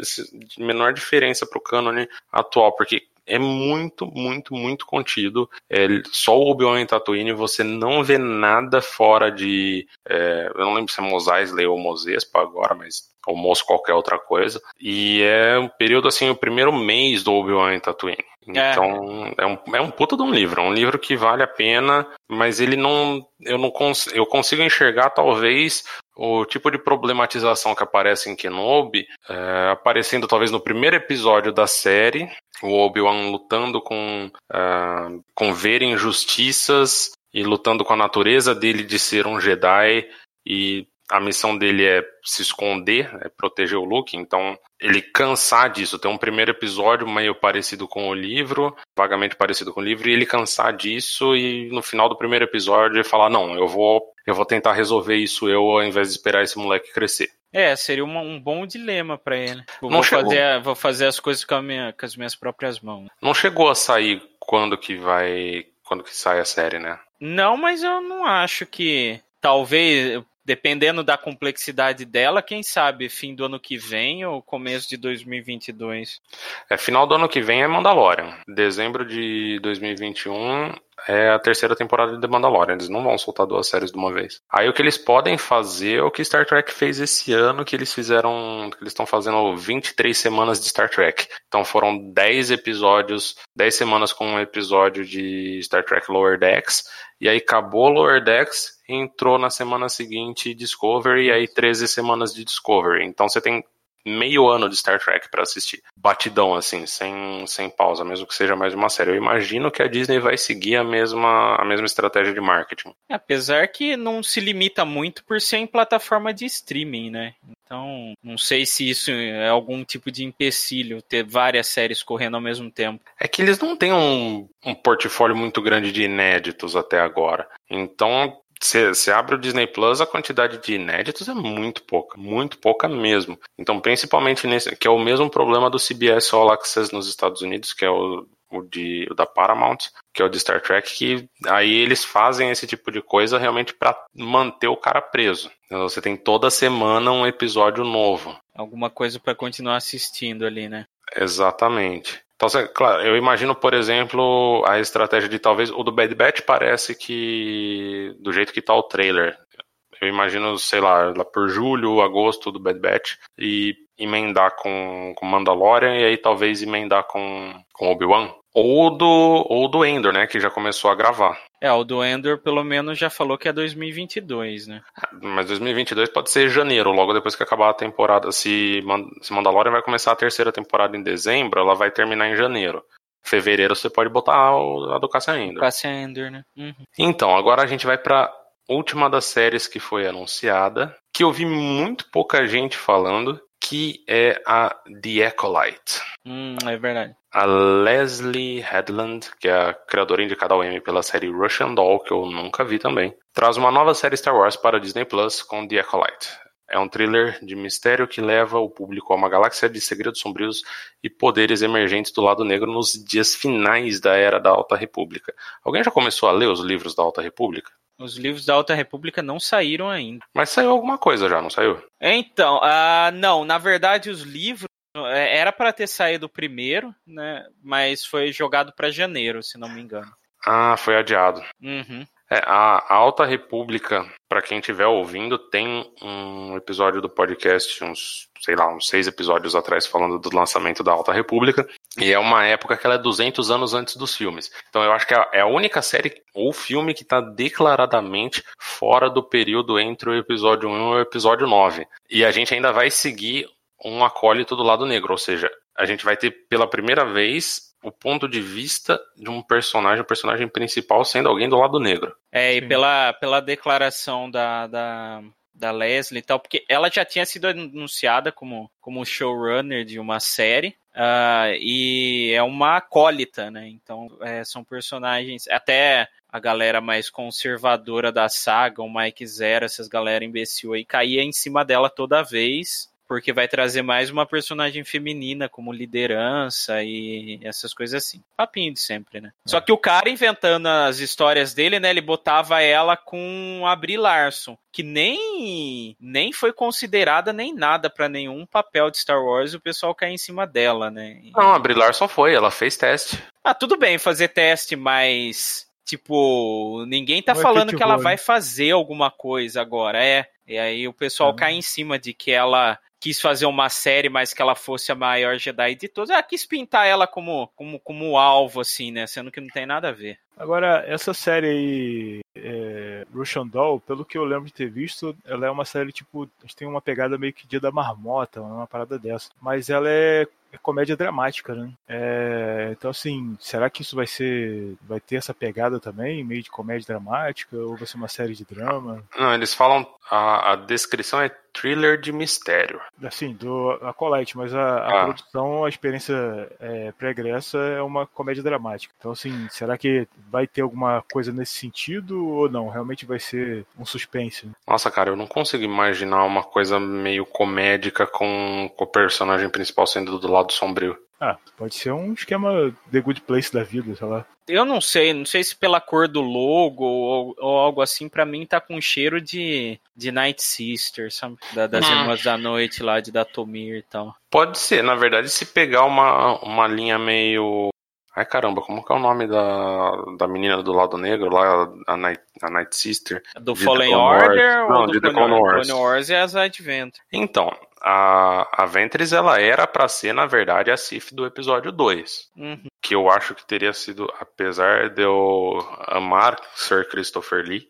menor diferença para o cânone atual, porque é muito, muito, muito contido. É, só o Obi-Wan em Tatooine você não vê nada fora de. É, eu não lembro se é Mos Eisley ou Mosespa agora, mas almoço qualquer outra coisa. E é um período assim, o primeiro mês do Obi-Wan em Tatooine. É. Então, é. é, um, é um puta de um livro, é um livro que vale a pena, mas ele não. Eu não cons, eu consigo enxergar, talvez, o tipo de problematização que aparece em Kenobi, é, aparecendo talvez no primeiro episódio da série, o Obi-Wan lutando com, uh, com ver injustiças e lutando com a natureza dele de ser um Jedi e a missão dele é se esconder, é proteger o Luke, então ele cansar disso. Tem um primeiro episódio meio parecido com o livro, vagamente parecido com o livro, e ele cansar disso e no final do primeiro episódio ele falar: Não, eu vou, eu vou tentar resolver isso eu ao invés de esperar esse moleque crescer. É, seria uma, um bom dilema para ele. Eu vou, fazer, vou fazer as coisas com, minha, com as minhas próprias mãos. Não chegou a sair quando que vai. quando que sai a série, né? Não, mas eu não acho que. Talvez dependendo da complexidade dela, quem sabe fim do ano que vem ou começo de 2022. É, final do ano que vem é Mandalorian. Dezembro de 2021 é a terceira temporada de The Mandalorian. Eles não vão soltar duas séries de uma vez. Aí o que eles podem fazer é o que Star Trek fez esse ano, que eles fizeram. que eles estão fazendo 23 semanas de Star Trek. Então foram 10 episódios, 10 semanas com um episódio de Star Trek Lower Decks. E aí acabou Lower Decks, entrou na semana seguinte Discovery, e aí 13 semanas de Discovery. Então você tem meio ano de Star Trek para assistir. Batidão, assim, sem, sem pausa, mesmo que seja mais uma série. Eu imagino que a Disney vai seguir a mesma, a mesma estratégia de marketing. Apesar que não se limita muito por ser em plataforma de streaming, né? Então, não sei se isso é algum tipo de empecilho, ter várias séries correndo ao mesmo tempo. É que eles não têm um, um portfólio muito grande de inéditos até agora. Então, você abre o Disney Plus, a quantidade de inéditos é muito pouca, muito pouca mesmo. Então, principalmente nesse, que é o mesmo problema do CBS All Access nos Estados Unidos, que é o, o, de, o da Paramount, que é o de Star Trek, que aí eles fazem esse tipo de coisa realmente para manter o cara preso. Então, você tem toda semana um episódio novo. Alguma coisa para continuar assistindo ali, né? Exatamente. Então, claro, eu imagino, por exemplo, a estratégia de talvez. O do Bad Batch parece que. Do jeito que tá o trailer. Eu imagino, sei lá, lá por julho, agosto do Bad Batch. E emendar com, com Mandalorian e aí talvez emendar com, com Obi-Wan. Ou do, ou do Endor, né? Que já começou a gravar. É, o do Endor pelo menos já falou que é 2022, né? Mas 2022 pode ser janeiro, logo depois que acabar a temporada. Se, se Mandalorian vai começar a terceira temporada em dezembro, ela vai terminar em janeiro. Fevereiro você pode botar a do Cassian Endor. Cassian Endor, né? Uhum. Então, agora a gente vai pra última das séries que foi anunciada, que eu vi muito pouca gente falando, que é a The Acolyte. Hum, é verdade. A Leslie Headland, que é a criadora indicada ao Emmy pela série Russian Doll, que eu nunca vi também, traz uma nova série Star Wars para Disney Plus com The Acolyte. É um thriller de mistério que leva o público a uma galáxia de segredos sombrios e poderes emergentes do lado negro nos dias finais da Era da Alta República. Alguém já começou a ler os livros da Alta República? Os livros da Alta República não saíram ainda. Mas saiu alguma coisa já, não saiu? Então, uh, não, na verdade os livros é, era para ter saído primeiro, né? Mas foi jogado para janeiro, se não me engano. Ah, foi adiado. Uhum. É, a Alta República, para quem estiver ouvindo, tem um episódio do podcast, uns, sei lá, uns seis episódios atrás, falando do lançamento da Alta República. E é uma época que ela é 200 anos antes dos filmes. Então eu acho que é a única série ou filme que está declaradamente fora do período entre o episódio 1 e o episódio 9. E a gente ainda vai seguir um acólito do lado negro, ou seja, a gente vai ter pela primeira vez o ponto de vista de um personagem, o personagem principal sendo alguém do lado negro. É, e pela, pela declaração da, da, da Leslie e tal, porque ela já tinha sido anunciada como, como showrunner de uma série, uh, e é uma acólita, né? Então, é, são personagens, até a galera mais conservadora da saga, o Mike Zero, essas galera imbecil aí, caía em cima dela toda vez porque vai trazer mais uma personagem feminina como liderança e essas coisas assim. Papinho de sempre, né? É. Só que o cara inventando as histórias dele, né, ele botava ela com a Brie Larson, que nem nem foi considerada nem nada para nenhum papel de Star Wars, o pessoal cai em cima dela, né? E... Não, a Brie Larson foi, ela fez teste. Ah, tudo bem fazer teste, mas tipo, ninguém tá Não falando que ela vai fazer alguma coisa agora, é. E aí o pessoal é. cai em cima de que ela quis fazer uma série, mas que ela fosse a maior Jedi de todos. Ela quis pintar ela como, como, como alvo, assim, né? Sendo que não tem nada a ver. Agora, essa série aí, é, Russian Doll, pelo que eu lembro de ter visto, ela é uma série, tipo, tem uma pegada meio que Dia da Marmota, uma parada dessa. Mas ela é é comédia dramática, né? É, então, assim, será que isso vai ser. vai ter essa pegada também, meio de comédia dramática, ou vai ser uma série de drama? Não, eles falam. A, a descrição é thriller de mistério. Assim, do Acolyte, mas a, a ah. produção, a experiência é, pregressa é uma comédia dramática. Então, assim, será que vai ter alguma coisa nesse sentido ou não? Realmente vai ser um suspense? Né? Nossa, cara, eu não consigo imaginar uma coisa meio comédica com, com o personagem principal sendo do lado lado sombrio. Ah, pode ser um esquema The Good Place da vida, sei lá. Eu não sei, não sei se pela cor do logo ou, ou algo assim, para mim tá com cheiro de, de Night Sister, sabe? Da, das hum. Irmãs da Noite lá, de Datomir e tal. Pode ser, na verdade, se pegar uma, uma linha meio Ai caramba, como que é o nome da, da menina do lado negro lá, a Night, a Night Sister? Do Fallen Order Wars? ou Não, do de The Clone Wars? Clone Wars é as Advent. Então, a, a Ventress ela era para ser, na verdade, a Sif do episódio 2. Uhum. Que eu acho que teria sido, apesar de eu amar Sir Christopher Lee,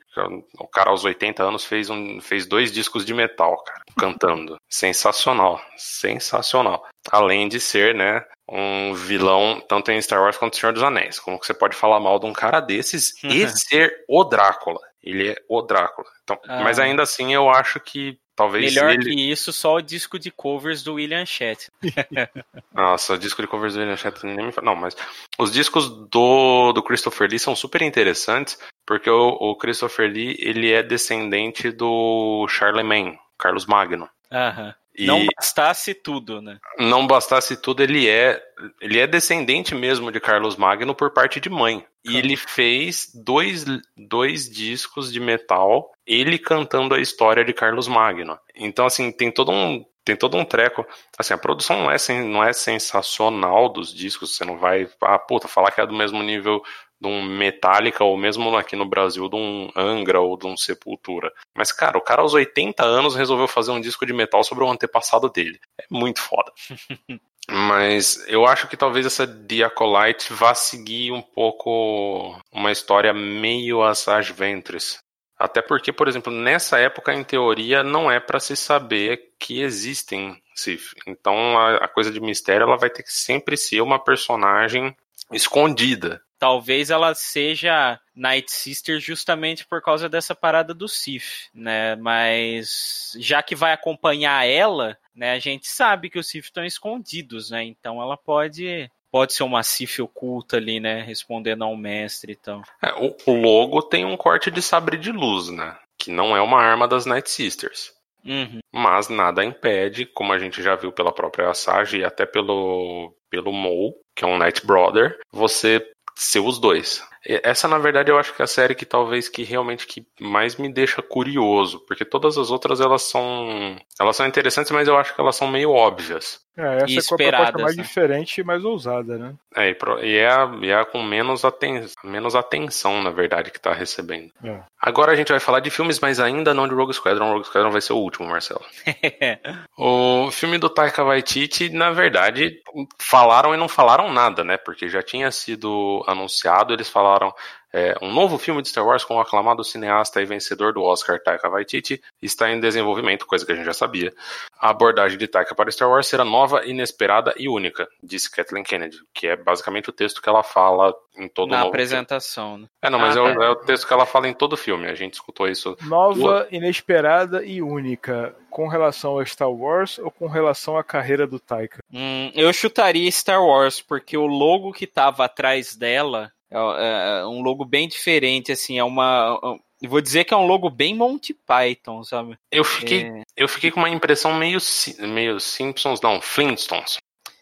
o cara aos 80 anos fez, um, fez dois discos de metal, cara, cantando. sensacional, sensacional. Além de ser, né, um vilão tanto em Star Wars quanto em Senhor dos Anéis. Como que você pode falar mal de um cara desses e ser o Drácula? Ele é o Drácula. Então, ah. Mas ainda assim, eu acho que talvez Melhor ele... que isso, só o disco de covers do William Shatner. Nossa, o disco de covers do William Shatner nem me fala. Não, mas os discos do, do Christopher Lee são super interessantes, porque o, o Christopher Lee, ele é descendente do Charlemagne, Carlos Magno. Aham. E não bastasse tudo, né? Não bastasse tudo, ele é ele é descendente mesmo de Carlos Magno por parte de mãe. E ele fez dois, dois discos de metal, ele cantando a história de Carlos Magno. Então, assim, tem todo um, tem todo um treco. Assim, a produção não é, não é sensacional dos discos, você não vai, ah, puta, falar que é do mesmo nível de um Metallica, ou mesmo aqui no Brasil, de um Angra ou de um Sepultura. Mas, cara, o cara aos 80 anos resolveu fazer um disco de metal sobre o antepassado dele. É muito foda. Mas eu acho que talvez essa Diacolite vá seguir um pouco uma história meio as Ventres. Até porque, por exemplo, nessa época, em teoria, não é para se saber que existem Sith. Então a, a, coisa de mistério ela vai ter que sempre ser uma personagem escondida. Talvez ela seja Night Sister justamente por causa dessa parada do Sif, né? Mas já que vai acompanhar ela, né? A gente sabe que os Sif estão escondidos, né? Então ela pode pode ser uma Sif oculta ali, né? Respondendo ao mestre e então. É, o, o logo tem um corte de sabre de luz, né? Que não é uma arma das Night Sisters. Uhum. Mas nada impede, como a gente já viu pela própria Asajj e até pelo, pelo Mou, que é um Night Brother, você ser os dois. Essa, na verdade, eu acho que é a série que talvez que realmente que mais me deixa curioso, porque todas as outras elas são elas são interessantes, mas eu acho que elas são meio óbvias. É, essa e é com a proposta mais né? diferente e mais ousada, né? É, e é, e é com menos, aten menos atenção, na verdade, que tá recebendo. É. Agora a gente vai falar de filmes, mas ainda não de Rogue Squadron. Rogue Squadron vai ser o último, Marcelo. o filme do Taika Waititi, na verdade, falaram e não falaram nada, né? Porque já tinha sido anunciado, eles falaram é, um novo filme de Star Wars com o aclamado cineasta e vencedor do Oscar Taika Waititi está em desenvolvimento, coisa que a gente já sabia. A abordagem de Taika para Star Wars será nova, inesperada e única, disse Kathleen Kennedy, que é basicamente o texto que ela fala em todo Na apresentação, filme. né? É, não, mas ah, é, o, é, o, texto que ela fala em todo o filme, a gente escutou isso. Nova, inesperada e única, com relação a Star Wars ou com relação à carreira do Taika? Hum, eu chutaria Star Wars, porque o logo que estava atrás dela é, é, é, um logo bem diferente, assim, é uma. Eu vou dizer que é um logo bem Monty Python, sabe? Eu fiquei, é... eu fiquei com uma impressão meio, meio Simpsons, não, Flintstones.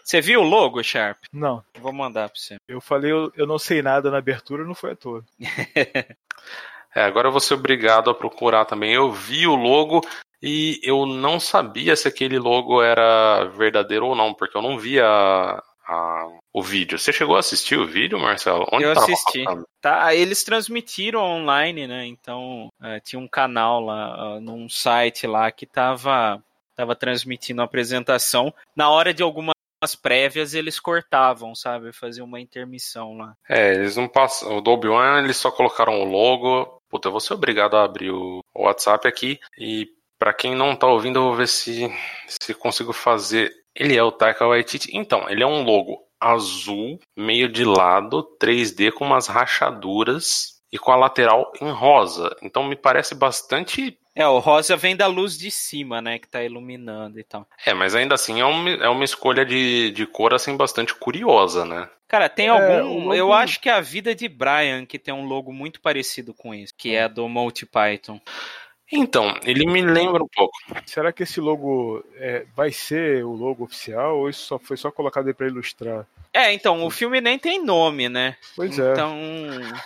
Você viu o logo, Sharp? Não. Vou mandar pra você. Eu falei, eu, eu não sei nada na abertura, não foi à toa. é, agora eu vou ser obrigado a procurar também. Eu vi o logo e eu não sabia se aquele logo era verdadeiro ou não, porque eu não via a, o vídeo. Você chegou a assistir o vídeo, Marcelo? Onde eu assisti. Tá, eles transmitiram online, né? Então é, tinha um canal lá, uh, num site lá que tava, tava transmitindo a apresentação. Na hora de algumas prévias eles cortavam, sabe? Faziam uma intermissão lá. É, eles não passam. O Dolby One eles só colocaram o logo. Puta, eu vou ser obrigado a abrir o WhatsApp aqui e para quem não tá ouvindo, eu vou ver se, se consigo fazer ele é o Taika Waititi. Então, ele é um logo azul, meio de lado, 3D com umas rachaduras e com a lateral em rosa. Então me parece bastante. É, o rosa vem da luz de cima, né? Que tá iluminando e tal. É, mas ainda assim é uma, é uma escolha de, de cor assim bastante curiosa, né? Cara, tem é, algum. Logo... Eu acho que é a vida de Brian que tem um logo muito parecido com isso, que é do Multi Python. Então, ele me lembra um pouco. Será que esse logo é, vai ser o logo oficial ou isso só foi só colocado aí pra ilustrar? É, então, o filme nem tem nome, né? Pois é. Então.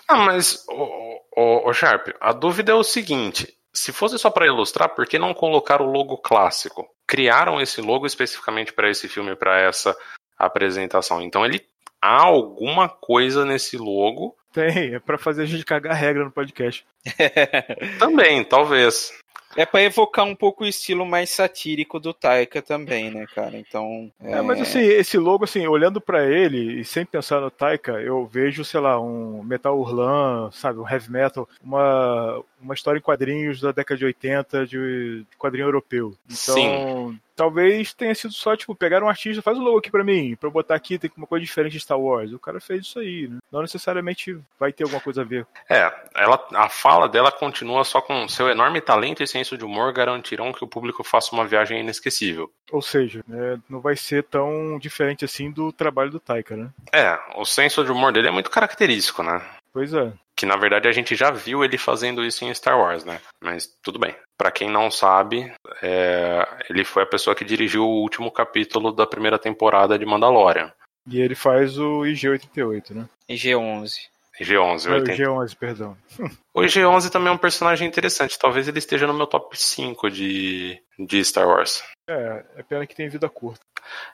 Ah, mas, ô, Sharp, a dúvida é o seguinte: se fosse só para ilustrar, por que não colocar o logo clássico? Criaram esse logo especificamente para esse filme, para essa apresentação. Então ele há alguma coisa nesse logo. Tem, é pra fazer a gente cagar regra no podcast. Também, talvez. É pra evocar um pouco o estilo mais satírico do Taika também, né, cara? Então. É, mas assim, esse logo, assim, olhando pra ele e sem pensar no Taika, eu vejo, sei lá, um Metal Urlan, sabe, um heavy metal, uma, uma história em quadrinhos da década de 80 de, de quadrinho europeu. Então, Sim. Talvez tenha sido só, tipo, pegar um artista, faz o logo aqui pra mim, pra eu botar aqui, tem uma coisa diferente de Star Wars. O cara fez isso aí, né? Não necessariamente vai ter alguma coisa a ver. É, ela, a fala dela continua só com seu enorme talento e senso de humor garantirão que o público faça uma viagem inesquecível. Ou seja, né, não vai ser tão diferente assim do trabalho do Taika, né? É, o senso de humor dele é muito característico, né? Pois é. Que na verdade a gente já viu ele fazendo isso em Star Wars, né? Mas tudo bem. Pra quem não sabe, é, ele foi a pessoa que dirigiu o último capítulo da primeira temporada de Mandalorian. E ele faz o IG-88, né? G11. G11, Ah, o 80. G11, perdão. O G11 também é um personagem interessante. Talvez ele esteja no meu top 5 de, de Star Wars. É, é pena que tem vida curta.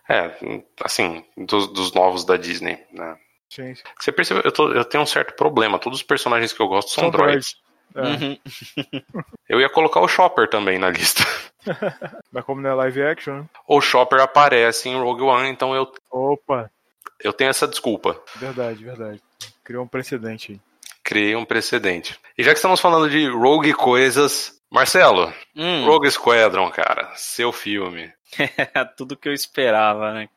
É, assim, dos, dos novos da Disney, né? Gente, Você percebeu? Eu, tô- eu tenho um certo problema. Todos os personagens que eu gosto são, são droids. droids. É, Uhum. Eu ia colocar o Chopper também na lista. Mas como não é live action, né? O Chopper aparece em Rogue One, então eu, Opa, eu tenho essa desculpa. verdade, verdade. Criou um precedente aí. Criei um precedente. E já que estamos falando de Rogue coisas, Marcelo, Hum, Rogue Squadron, cara, seu filme. tudo que eu esperava, né?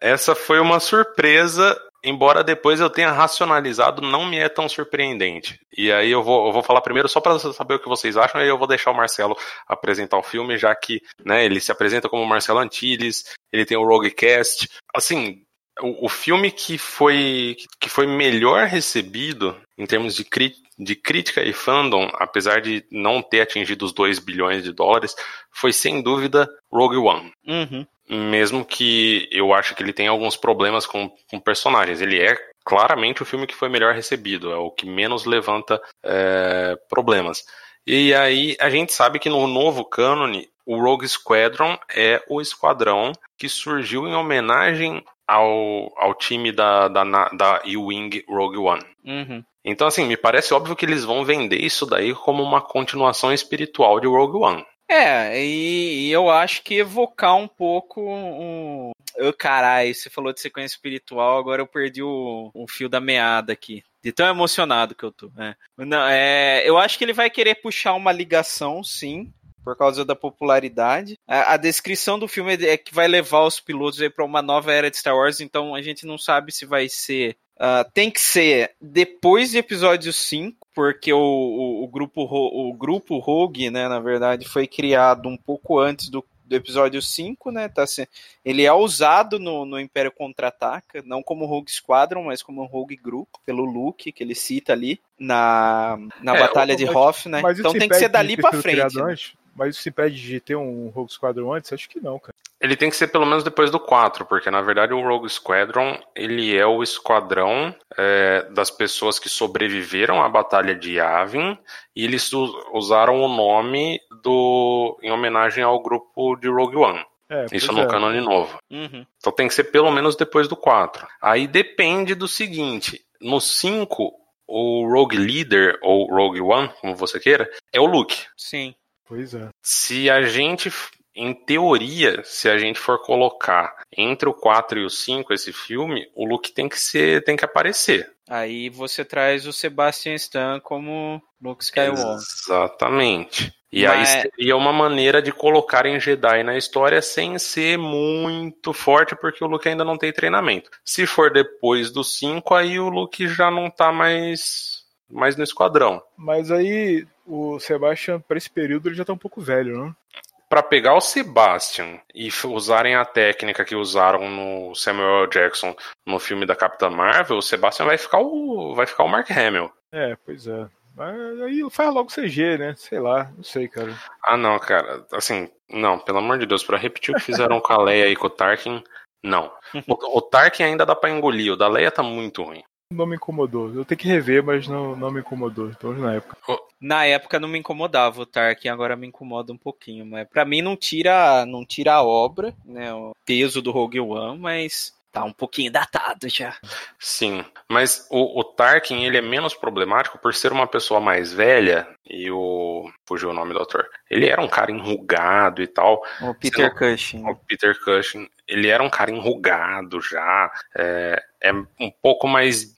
Essa foi uma surpresa, embora depois eu tenha racionalizado, não me é tão surpreendente. E aí eu vou, eu vou falar primeiro só para saber o que vocês acham, e eu vou deixar o Marcelo apresentar o filme, já que né, ele se apresenta como Marcelo Antilles, ele tem o Rogue Cast. Assim, o, o filme que foi, que foi melhor recebido em termos de, cri- de crítica e fandom, apesar de não ter atingido os 2 bilhões de dólares, foi sem dúvida Rogue One Uhum. mesmo que eu acho que ele tem alguns problemas com, com personagens. Ele é claramente o filme que foi melhor recebido, é o que menos levanta é, problemas. E aí a gente sabe que no novo cânone, o Rogue Squadron é o esquadrão que surgiu em homenagem ao, ao time da, da, da U-Wing Rogue One. Uhum. Então, assim, me parece óbvio que eles vão vender isso daí como uma continuação espiritual de Rogue One. É, e, e eu acho que evocar um pouco um. Eu, caralho, você falou de sequência espiritual, agora eu perdi o, o fio da meada aqui. De tão emocionado que eu tô. É. Não, é, eu acho que ele vai querer puxar uma ligação, sim, por causa da popularidade. A, a descrição do filme é que vai levar os pilotos aí para uma nova era de Star Wars, então a gente não sabe se vai ser. ah, tem que ser depois de episódio 5, porque o, o, o grupo, o grupo Rogue, né, na verdade, foi criado um pouco antes do, do episódio 5, né? Tá, se- ele é usado no, no Império Contra-Ataca, não como Rogue Squadron, mas como Rogue Group, pelo Luke, que ele cita ali na, na É, Batalha de mas- Hoth, né? Então tem que ser dali de pra sido frente. né? Mas isso impede de ter um Rogue Squadron antes? Acho que não, cara. Ele tem que ser pelo menos depois do 4, porque na verdade o Rogue Squadron ele é o esquadrão é, das pessoas que sobreviveram à Batalha de Yavin e eles usaram o nome do em homenagem ao grupo de Rogue One. É, Isso pois no é. cânone novo. Uhum. Então tem que ser pelo menos depois do 4. Aí depende do seguinte: no 5, o Rogue Leader, ou Rogue One, como você queira, é o Luke. Sim. Pois é. Se a gente, em teoria, se a gente for colocar entre o 4 e o 5 esse filme, o Luke tem que ser, tem que aparecer. Aí você traz o Sebastian Stan como Luke Skywalker. Exatamente. E Mas- aí seria uma maneira de colocarem Jedi na história sem ser muito forte, porque o Luke ainda não tem treinamento. Se for depois do 5, aí o Luke já não tá mais, mais no esquadrão. Mas aí o Sebastian, pra esse período, ele já tá um pouco velho, né? Pra pegar o Sebastian e usarem a técnica que usaram no Samuel L. Jackson no filme da Capitã Marvel, o Sebastian vai ficar o vai ficar o Mark Hamill. É, pois é. Mas aí faz logo CG, né? Sei lá, não sei, cara. Ah, não, cara. Assim, não, pelo amor de Deus, pra repetir o que fizeram com a Leia e com o Tarkin, não. O, o Tarkin ainda dá pra engolir, o da Leia tá muito ruim. Não me incomodou. Eu tenho que rever, mas não, não me incomodou. Então, na época. Na época não me incomodava o Tarkin, agora me incomoda um pouquinho. Mas para mim não tira, não tira a obra, né? O peso do Rogue One, mas tá um pouquinho datado já. Sim, mas o, o, Tarkin ele é menos problemático por ser uma pessoa mais velha e o fugiu o nome do ator. Ele era um cara enrugado e tal. O Peter não, Cushing. O Peter Cushing. Ele era um cara enrugado já. É, é um pouco mais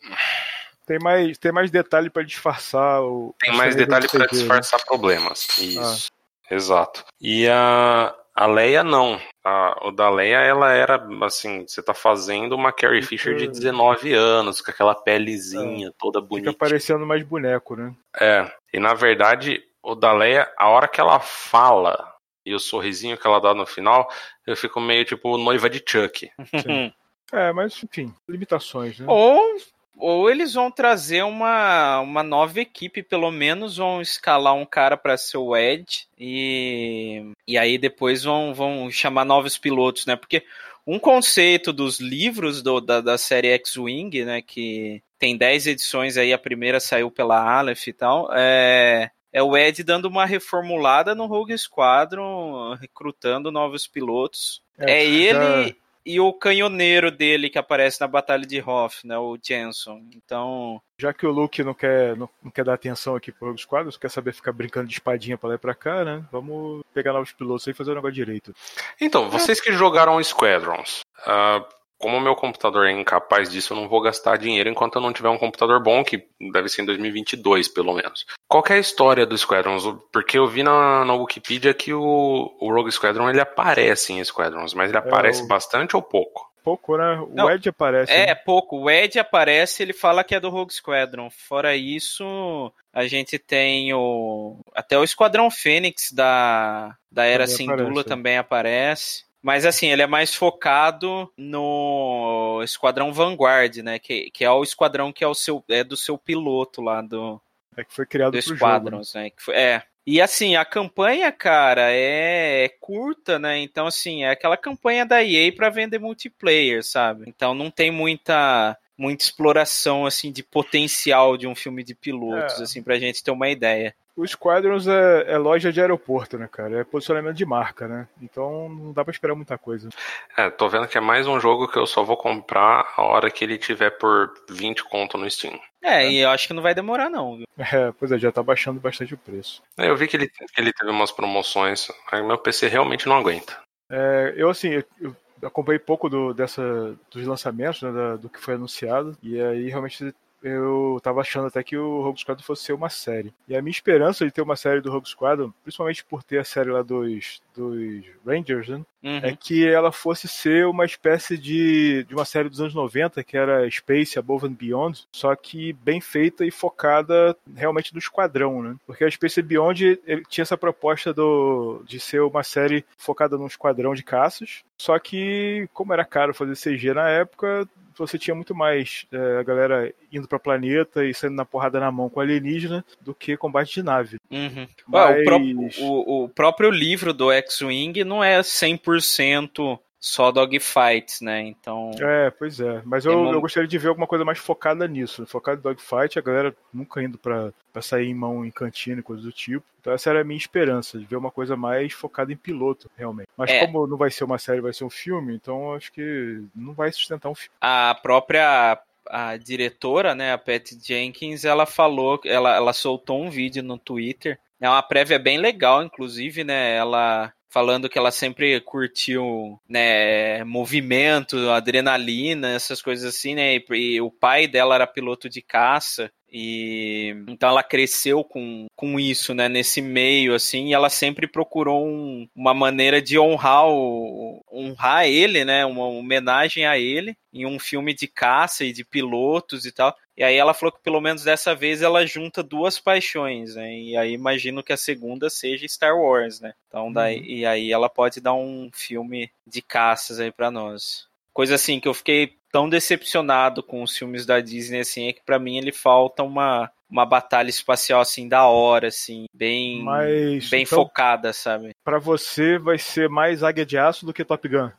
tem mais, tem mais detalhe para disfarçar o. Tem mais detalhe para disfarçar problemas. Isso. Ah. Exato. E a, a Leia não. A, o da Leia, ela era assim, você tá fazendo uma Carrie Fisher de 19 anos, com aquela pelezinha é. toda bonita. Fica parecendo mais boneco, né? É. E na verdade, o da Leia, a hora que ela fala e o sorrisinho que ela dá no final, eu fico meio tipo noiva de Chuck. Sim. É, mas enfim, limitações, né? Ou ou eles vão trazer uma, uma nova equipe, pelo menos vão escalar um cara para ser o Ed e, e aí depois vão, vão chamar novos pilotos, né? Porque um conceito dos livros do, da, da série X-Wing, né, que tem 10 edições aí, a primeira saiu pela Aleph e tal, é, é o Ed dando uma reformulada no Rogue Squadron, recrutando novos pilotos. É, é ele e o canhoneiro dele que aparece na Batalha de Hoth, né, o Jensen. Então. Já que o Luke não quer, não, não quer dar atenção aqui para os quadros, quer saber ficar brincando de espadinha para lá e pra cá, né? Vamos pegar novos pilotos aí e fazer o negócio direito. Então, vocês que jogaram Squadrons, uh, como o meu computador é incapaz disso, eu não vou gastar dinheiro enquanto eu não tiver um computador bom, que deve ser em 2022, pelo menos. Qual é a história do Squadrons? Porque eu vi na, na Wikipedia que o, o Rogue Squadron ele aparece em Squadrons, mas ele aparece é, bastante ou pouco? Pouco, né? O não, Ed aparece. É, né? pouco. O Ed aparece, ele fala que é do Rogue Squadron. Fora isso, a gente tem o. Até o Esquadrão Fênix da, da Era Sindula também aparece. Mas assim, ele é mais focado no Esquadrão Vanguard, né? Que, que é o esquadrão que é, o seu, é do seu piloto lá do. É que foi criado do Squadrons, jogo, né? Foi, é. E assim, a campanha, cara, é, é, curta, né? Então, assim, é aquela campanha da EA para vender multiplayer, sabe? Então não tem muita muita exploração assim de potencial de um filme de pilotos, é. assim, pra gente ter uma ideia. O Squadrons é, é, loja de aeroporto, né, cara? É posicionamento de marca, né? Então não dá pra esperar muita coisa. É, tô vendo que é mais um jogo que eu só vou comprar a hora que ele tiver por 20 conto no Steam. É, é. e eu acho que não vai demorar, não. Viu? É, pois é, já tá baixando bastante o preço. É, eu vi que ele, ele teve umas promoções, aí meu PC realmente não aguenta. É, eu assim, eu acompanhei pouco do, dessa, dos lançamentos, né, da, do que foi anunciado, e aí realmente eu tava achando até que o Rogue Squadron fosse ser uma série. E a minha esperança de ter uma série do Rogue Squadron, principalmente por ter a série lá dos, dos Rangers, né? Uhum. É que ela fosse ser uma espécie de, de uma série dos anos 90, que era Space Above and Beyond, só que bem feita e focada realmente no esquadrão, né? Porque a Space Beyond tinha essa proposta do, de ser uma série focada num esquadrão de caças, só que, como era caro fazer CG na época, você tinha muito mais é, a galera indo para planeta e saindo na porrada na mão com alienígena do que combate de nave. Uhum. Mas... o, próprio, o, o, próprio livro do X-Wing não é 100% só dogfights, né? Então. É, pois é. Mas eu, eu gostaria de ver alguma coisa mais focada nisso. Focada em dogfight, a galera nunca indo pra, pra sair em mão em cantina e coisas do tipo. Então essa era a minha esperança, de ver uma coisa mais focada em piloto, realmente. Mas é. como não vai ser uma série, vai ser um filme, então acho que não vai sustentar um filme. A própria a diretora, né, a Pat Jenkins, ela falou, ela, ela soltou um vídeo no Twitter. É uma prévia bem legal, inclusive, né? Ela falando que ela sempre curtiu, né, movimento, adrenalina, essas coisas assim, né? E, e o pai dela era piloto de caça. E então ela cresceu com, com isso, né? Nesse meio, assim, e ela sempre procurou um, uma maneira de honrar o, honrar ele, né? Uma homenagem a ele em um filme de caça e de pilotos e tal. E aí ela falou que pelo menos dessa vez ela junta duas paixões, né? E aí imagino que a segunda seja Star Wars, né? Então daí, uhum. e aí ela pode dar um filme de caças aí para nós. Coisa assim que eu fiquei tão decepcionado com os filmes da Disney assim é que para mim ele falta uma uma batalha espacial assim da hora, assim, bem, Mas, bem então, focada, sabe? Pra você vai ser mais Águia de Aço do que Top Gun.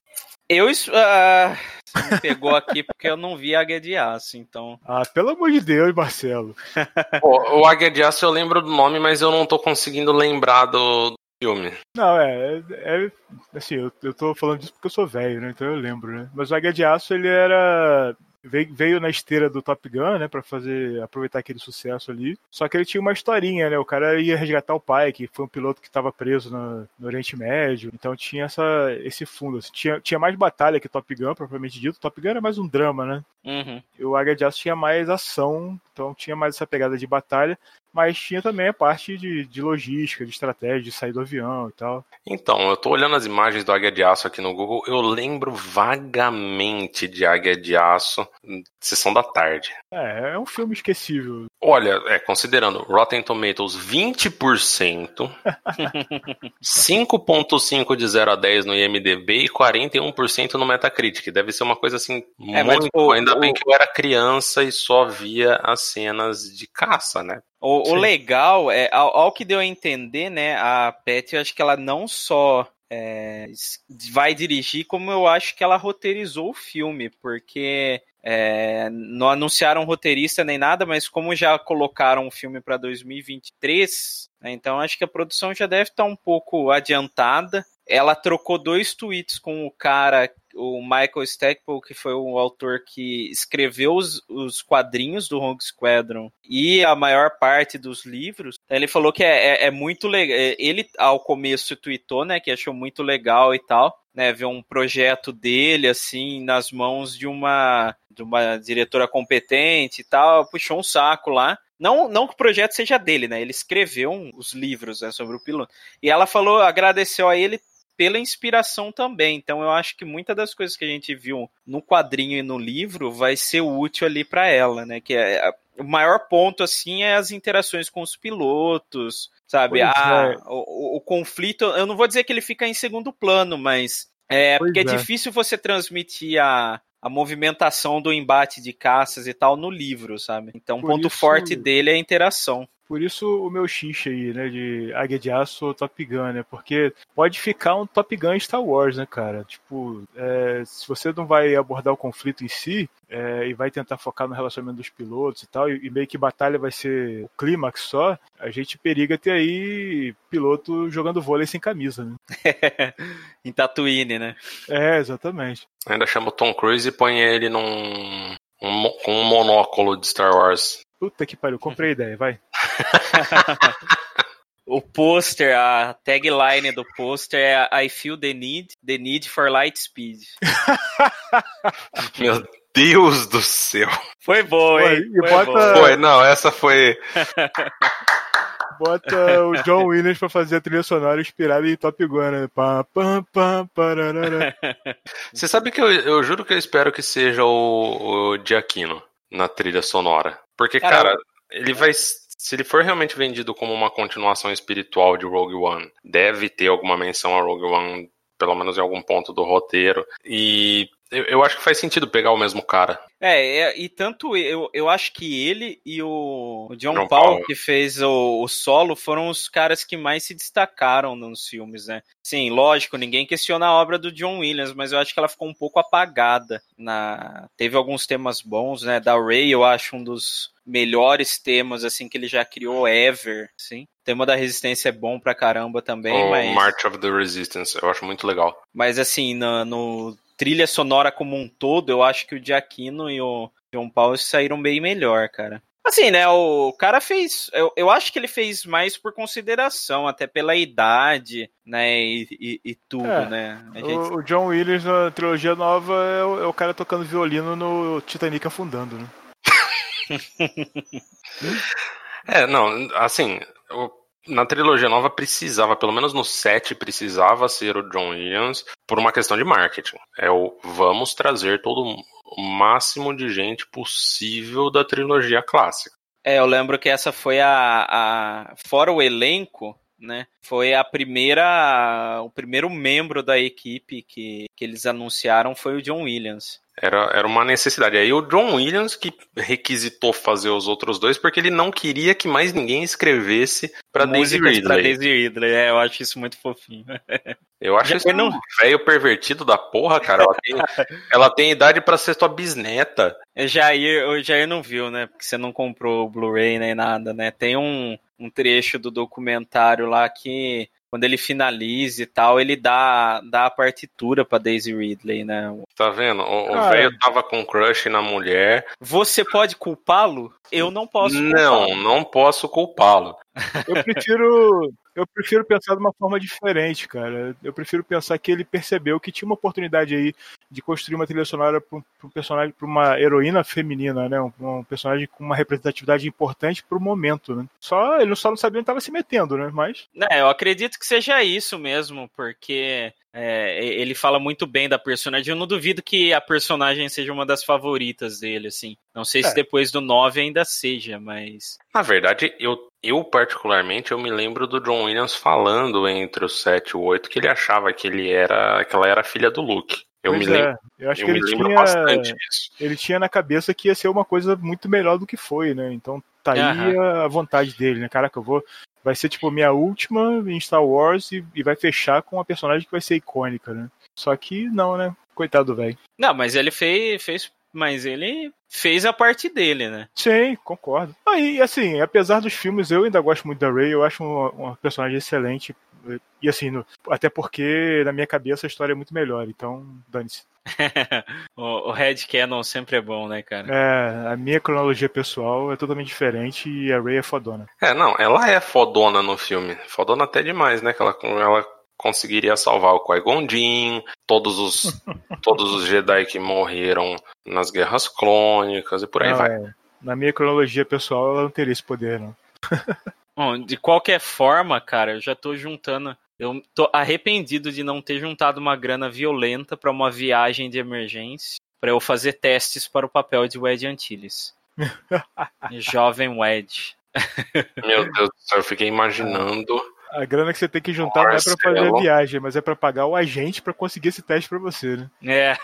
Eu você me pegou aqui porque eu não vi Águia de Aço, então. Ah, pelo amor de Deus, Marcelo. Pô, o Águia de Aço eu lembro do nome, mas eu não tô conseguindo lembrar do filme. Não, é, é, é- assim, eu, eu tô falando disso porque eu sou velho, né? Então eu lembro, né? Mas o Águia de Aço, ele era veio, veio na esteira do Top Gun, né, Pra fazer aproveitar aquele sucesso ali. Só que ele tinha uma historinha, né? O cara ia resgatar o pai, que foi um piloto que estava preso no, no Oriente Médio. Então tinha essa esse fundo, assim. tinha, tinha mais batalha que Top Gun, propriamente dito. Top Gun era mais um drama, né? Uhum. E o Águia de Aço tinha mais ação, então tinha mais essa pegada de batalha, mas tinha também a parte de, de logística, de estratégia, de sair do avião e tal. Então, eu tô olhando as imagens do Águia de Aço aqui no Google, eu lembro vagamente de Águia de Aço, sessão da tarde. É, é um filme esquecível. Olha, é, considerando Rotten Tomatoes 20%, 5.5 de 0 a 10 no IMDB e 41% no Metacritic. Deve ser uma coisa assim É, mas muito. o- Ainda bem que eu era criança e só via as cenas de caça, né? O, o legal é, ao, ao que deu a entender, né, a Pet, eu acho que ela não só é, vai dirigir, como eu acho que ela roteirizou o filme, porque é, não anunciaram roteirista nem nada, mas como já colocaram o filme para 2023, né, então acho que a produção já deve estar um pouco adiantada. Ela trocou dois tweets com o cara, o Michael Stackpole, que foi o autor que escreveu os, os quadrinhos do Rogue Squadron e a maior parte dos livros. Ele falou que é, é- é muito legal. Ele, ao começo, tweetou, né, que achou muito legal e tal, né, ver um projeto dele, assim, nas mãos de uma, de uma diretora competente e tal, puxou um saco lá. Não, não que o projeto seja dele, né? Ele escreveu um- os livros né, sobre o piloto. E ela falou, agradeceu a ele pela inspiração também. Então eu acho que muitas das coisas que a gente viu no quadrinho e no livro vai ser útil ali para ela, né? Que é a- o maior ponto assim é as interações com os pilotos, sabe? Pois Ah, é. o, o- conflito, eu não vou dizer que ele fica em segundo plano, mas é Pois porque é. é. difícil você transmitir a a movimentação do embate de caças e tal no livro, sabe? Então, o ponto isso- forte dele é a interação. Por isso o meu xixi aí, né, de Águia de Aço ou Top Gun, né? Porque pode ficar um Top Gun Star Wars, né, cara? Tipo, é, se você não vai abordar o conflito em si é, e vai tentar focar no relacionamento dos pilotos e tal, e, e meio que batalha vai ser o clímax só, a gente periga ter aí piloto jogando vôlei sem camisa, né? em Tatooine, né? É, exatamente. Ainda chama o Tom Cruise e põe ele num. um com um monóculo de Star Wars. Puta que pariu, comprei a ideia, vai. O pôster, a tagline do pôster é I feel the need, the need for light speed. Meu Deus do céu. Foi bom, Foi, hein? e Foi bota- bom. Foi, não, essa foi. Bota o John Williams pra fazer a trilha sonora inspirada em Top Gun, né? Pá, pam, pam, pararara. Você sabe que eu, eu juro que eu espero que seja o, o Giacchino na trilha sonora. Porque, Cara, cara, ele vai. Se ele for realmente vendido como uma continuação espiritual de Rogue One, deve ter alguma menção a Rogue One, pelo menos em algum ponto do roteiro. E eu, eu acho que faz sentido pegar o mesmo cara. É, é, e tanto eu, eu acho que ele e o, John, John Paul, Paul. que fez o, o solo, foram os caras que mais se destacaram nos filmes, né? Sim, lógico, ninguém questiona a obra do John Williams, mas eu acho que ela ficou um pouco apagada. Na... Teve alguns temas bons, né? Da Ray, eu acho um dos melhores temas, assim, que ele já criou ever, sim. O tema da resistência é bom pra caramba também, o mas... March of the Resistance, eu acho muito legal. Mas assim, na- no, trilha sonora como um todo, eu acho que o Giacchino e o John Paul saíram bem melhor, cara. Assim, né, o cara fez. Eu, eu acho que ele fez mais por consideração, até pela idade, né, e, e- e tudo, É, né. Gente- O, o John Williams na trilogia nova é o, é o cara tocando violino no Titanic afundando, né? É, não, assim, o- na trilogia nova precisava, pelo menos no 7, precisava ser o John Williams por uma questão de marketing. É o vamos trazer todo o máximo de gente possível da trilogia clássica. É, eu lembro que essa foi a, a. Fora o elenco, né? Foi a primeira. O primeiro membro da equipe que, que eles anunciaram foi o John Williams. Era, era uma necessidade. Aí o John Williams que requisitou fazer os outros dois porque ele não queria que mais ninguém escrevesse pra Daisy Ridley. Pra Daisy Ridley, é, eu acho isso muito fofinho. Eu acho Já isso não... um velho pervertido da porra, cara. Ela tem, ela tem idade para ser tua bisneta. Já ia, já não viu, né? Porque você não comprou o Blu-ray nem nada, né? Tem um, um trecho do documentário lá que quando ele finaliza e tal, ele dá, dá a partitura pra Daisy Ridley, né? Tá vendo? O velho tava com crush na mulher. Você pode culpá-lo? Eu não posso Não, não posso culpá-lo. Eu prefiro eu prefiro pensar de uma forma diferente, cara. Eu prefiro pensar que ele percebeu que tinha uma oportunidade aí de construir uma trilha sonora para um personagem, para uma heroína feminina, né? Um, um, personagem com uma representatividade importante para o momento, né? Só ele só não sabia onde estava se metendo, né? Mas. É, eu acredito que seja isso mesmo, porque é, ele fala muito bem da personagem. Eu não duvido que a personagem seja uma das favoritas dele, assim. Não sei é. se depois do 9 ainda seja, mas. Na verdade, eu, eu particularmente eu me lembro do John Williams falando entre o 7 e o 8 que ele achava que ele era. que ela era filha do Luke. Eu pois me lembro. É. Eu acho eu que ele tinha, bastante disso. Ele tinha na cabeça que ia ser uma coisa muito melhor do que foi, né? Então tá aí a vontade dele, né? Caraca, eu vou vai ser tipo minha última em Star Wars e, e, vai fechar com uma personagem que vai ser icônica, né? Só que não, né? Coitado velho. Não, mas ele fez, fez, mas ele fez a parte dele, né? Sim, concordo. Aí, ah, assim, apesar dos filmes, eu ainda gosto muito da Rey, eu acho uma, uma personagem excelente. E assim, no, até porque na minha cabeça a história é muito melhor, então dane-se. o, o Red Canon sempre é bom, né, cara? É, a minha cronologia pessoal é totalmente diferente e a Rey é fodona. É, não, ela é fodona no filme. Fodona até demais, né? Que ela, ela conseguiria salvar o Qui-Gon Jinn, todos os, todos os Jedi que morreram nas guerras clônicas e por aí não, vai. É. Na minha cronologia pessoal, ela não teria esse poder, não. Bom, de qualquer forma, cara, eu já tô juntando eu tô arrependido de não ter juntado uma grana violenta para uma viagem de emergência para eu fazer testes para o papel de Wedge Antilles. Jovem Wedge. Meu Deus do céu, eu fiquei imaginando. A grana que você tem que juntar não é para fazer a viagem, mas é para pagar o agente para conseguir esse teste para você, né? É.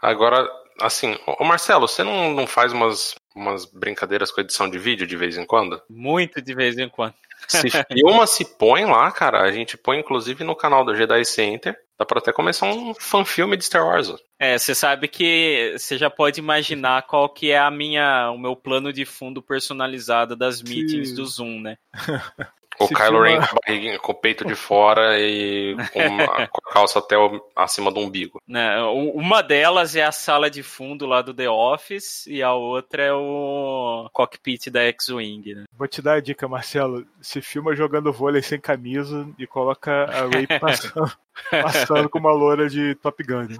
Agora, assim, o Marcelo, você não, não faz umas, umas brincadeiras com edição de vídeo de vez em quando? Muito de vez em quando. Se filma, se põe lá, cara. A gente põe inclusive no canal do Jedi Center. Dá pra até começar um fanfilme de Star Wars. É, você sabe que você já pode imaginar qual que é a minha, o meu plano de fundo personalizado das meetings do Zoom, né? O Se Kylo Ren com, com, o peito de fora e com, uma, com a calça até o, acima do umbigo. Né, uma delas é a sala de fundo lá do The Office e a outra é o cockpit da X-Wing. Né? Vou te dar a dica, Marcelo. Se filma jogando vôlei sem camisa e coloca a Ray passando, passando com uma loura de Top Gun. Né?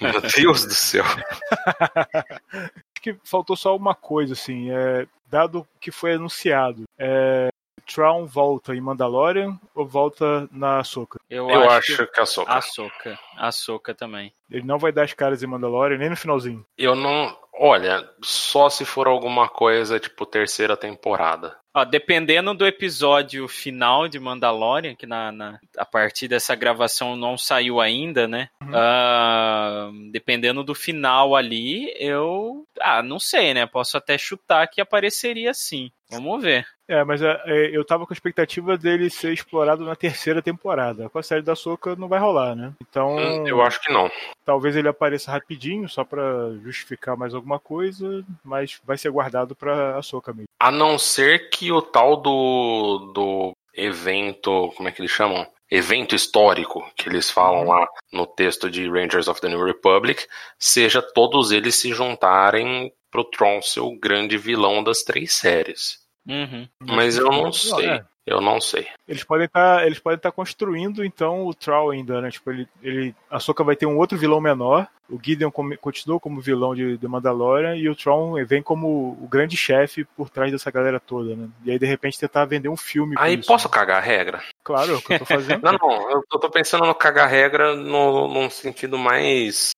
Meu Deus do céu. Acho que faltou só uma coisa, assim. É, dado que foi anunciado, é, Traum volta em Mandalorian ou volta na Ahsoka? Eu, Eu acho, acho, que, a Ahsoka. Ahsoka. Ahsoka também. Ele não vai dar as caras em Mandalorian nem no finalzinho. Eu não. Olha, só se for alguma coisa tipo terceira temporada. Ó, dependendo do episódio final de Mandalorian, que na, na, a partir dessa gravação não saiu ainda, né? Uhum. Uh, dependendo do final ali, eu. Ah, não sei, né? Posso até chutar que apareceria sim. Vamos ver. É, mas é, é, eu tava com a expectativa dele ser explorado na terceira temporada. Com a série da Soca não vai rolar, né? Então. Hum, eu acho que não. Talvez ele apareça rapidinho, só para justificar mais alguma coisa, mas vai ser guardado pra Soca mesmo. A não ser que o tal do, do evento. Como é que eles chamam? evento histórico que eles falam uhum. lá no texto de Rangers of the New Republic, seja todos eles se juntarem pro Tron ser o grande vilão das três séries. Uhum. Mas eu não sei. É. Eu não sei. Eles podem estar, tá, eles podem estar tá construindo então o Troll ainda, né? Tipo, ele, ele, a Soka vai ter um outro vilão menor. O Gideon come, continua como vilão de, de Mandalorian e o Tron vem como o grande chefe por trás dessa galera toda, né? E aí de repente tentar vender um filme. Aí isso, posso né? cagar a regra? Claro, é o que eu tô fazendo. não, não, eu tô pensando no cagar a regra no, num sentido mais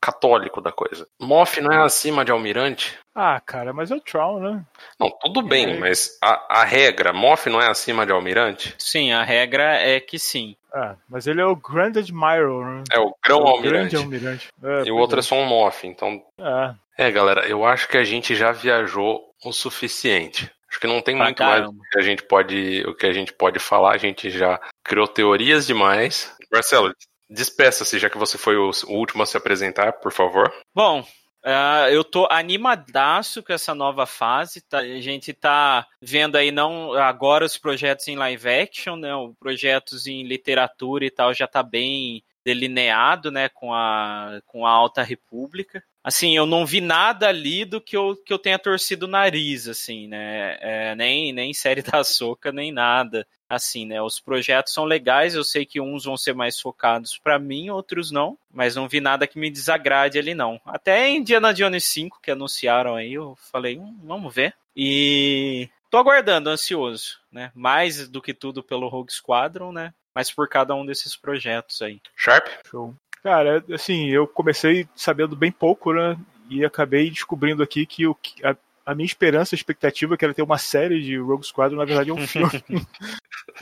católico da coisa. Moff não é acima de almirante? Ah, cara, mas é o Troll, né? Não, tudo bem, é. mas a, a regra, Moff não é acima de almirante? Sim, a regra é que sim. Ah, mas ele é o Grand Admiral, né? É o Grão O Almirante. Grande Almirante. É, E o outro é é. só um Moff, então Ah, É, galera, eu acho que a gente já viajou o suficiente. Acho que não tem Pra muito mais caramba. o que a gente pode, o que a gente pode falar. A gente já criou teorias demais. Marcelo, despeça-se, já que você foi o último a se apresentar, por favor. Bom, ah, eu tô animadaço com essa nova fase. tá? A gente tá vendo aí não agora os projetos em live action, né? Os projetos em literatura e tal já tá bem delineado, né? Com a, com a Alta República. Assim, eu não vi nada ali do que eu, que eu tenha torcido o nariz, assim, né? É, nem, nem série da Soca, nem nada. Assim, né? Os projetos são legais, eu sei que uns vão ser mais focados pra mim, outros não, mas não vi nada que me desagrade ali, não. Até Indiana Jones 5, que anunciaram aí, eu falei, hum, vamos ver. E tô aguardando, ansioso, né? Mais do que tudo pelo Rogue Squadron, né? Mas por cada um desses projetos aí. Sharp? show. Cara, assim, eu comecei sabendo bem pouco, né? E acabei descobrindo aqui que o, a, a minha esperança, a expectativa, que era ter uma série de Rogue Squadron, na verdade é um filme.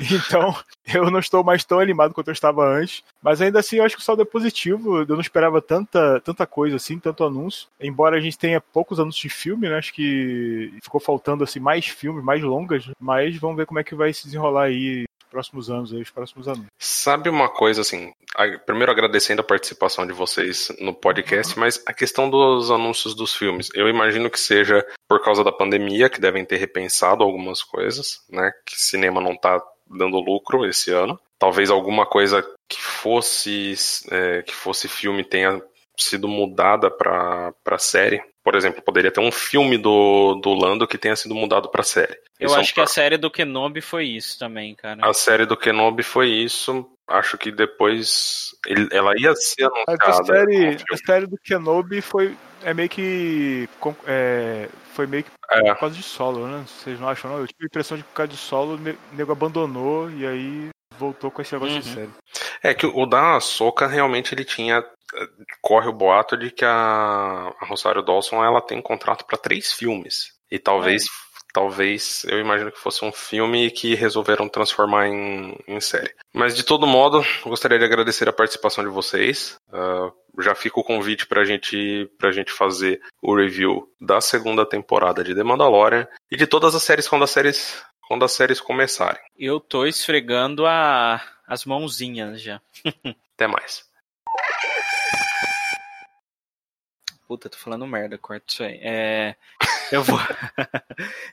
então, eu não estou mais tão animado quanto eu estava antes. Mas ainda assim, eu acho que o saldo é positivo. Eu não esperava tanta, tanta coisa assim, tanto anúncio. Embora a gente tenha poucos anúncios de filme, né? Acho que ficou faltando assim mais filmes, mais longas. Mas vamos ver como é que vai se desenrolar aí próximos anos, aí, os próximos anos. Sabe uma coisa assim? Primeiro agradecendo a participação de vocês no podcast, mas a questão dos anúncios dos filmes, eu imagino que seja por causa da pandemia, que devem ter repensado algumas coisas, né? Que cinema não tá dando lucro esse ano. Talvez alguma coisa que fosse é, que fosse filme tenha sido mudada para para série. Por exemplo, poderia ter um filme do, do Lando que tenha sido mudado para série. Eu Isso é um acho que a série do Kenobi foi isso também, cara. a série do Kenobi foi isso. Acho que depois ele- ela ia ser A, anunciada. a série, a série do Kenobi foi é meio que é, foi meio que É, por causa de solo, né? Vocês não acham não? Eu tive a impressão de que por causa de solo o ne- nego abandonou e aí voltou com esse negócio de Uhum. série. é que o da Soca realmente ele tinha. Corre o boato de que a, a Rosário Dawson ela tem contrato para três filmes. E talvez. Talvez eu imagino que fosse um filme que resolveram transformar em, em série. Mas de todo modo, gostaria de agradecer a participação de vocês. Ah, já fica o convite pra gente, pra gente fazer o review da segunda temporada de The Mandalorian e de todas as séries quando as séries, quando as séries começarem. Eu tô esfregando a, as mãozinhas já. Até mais. Puta, tô falando merda, corta isso aí. É, eu vou.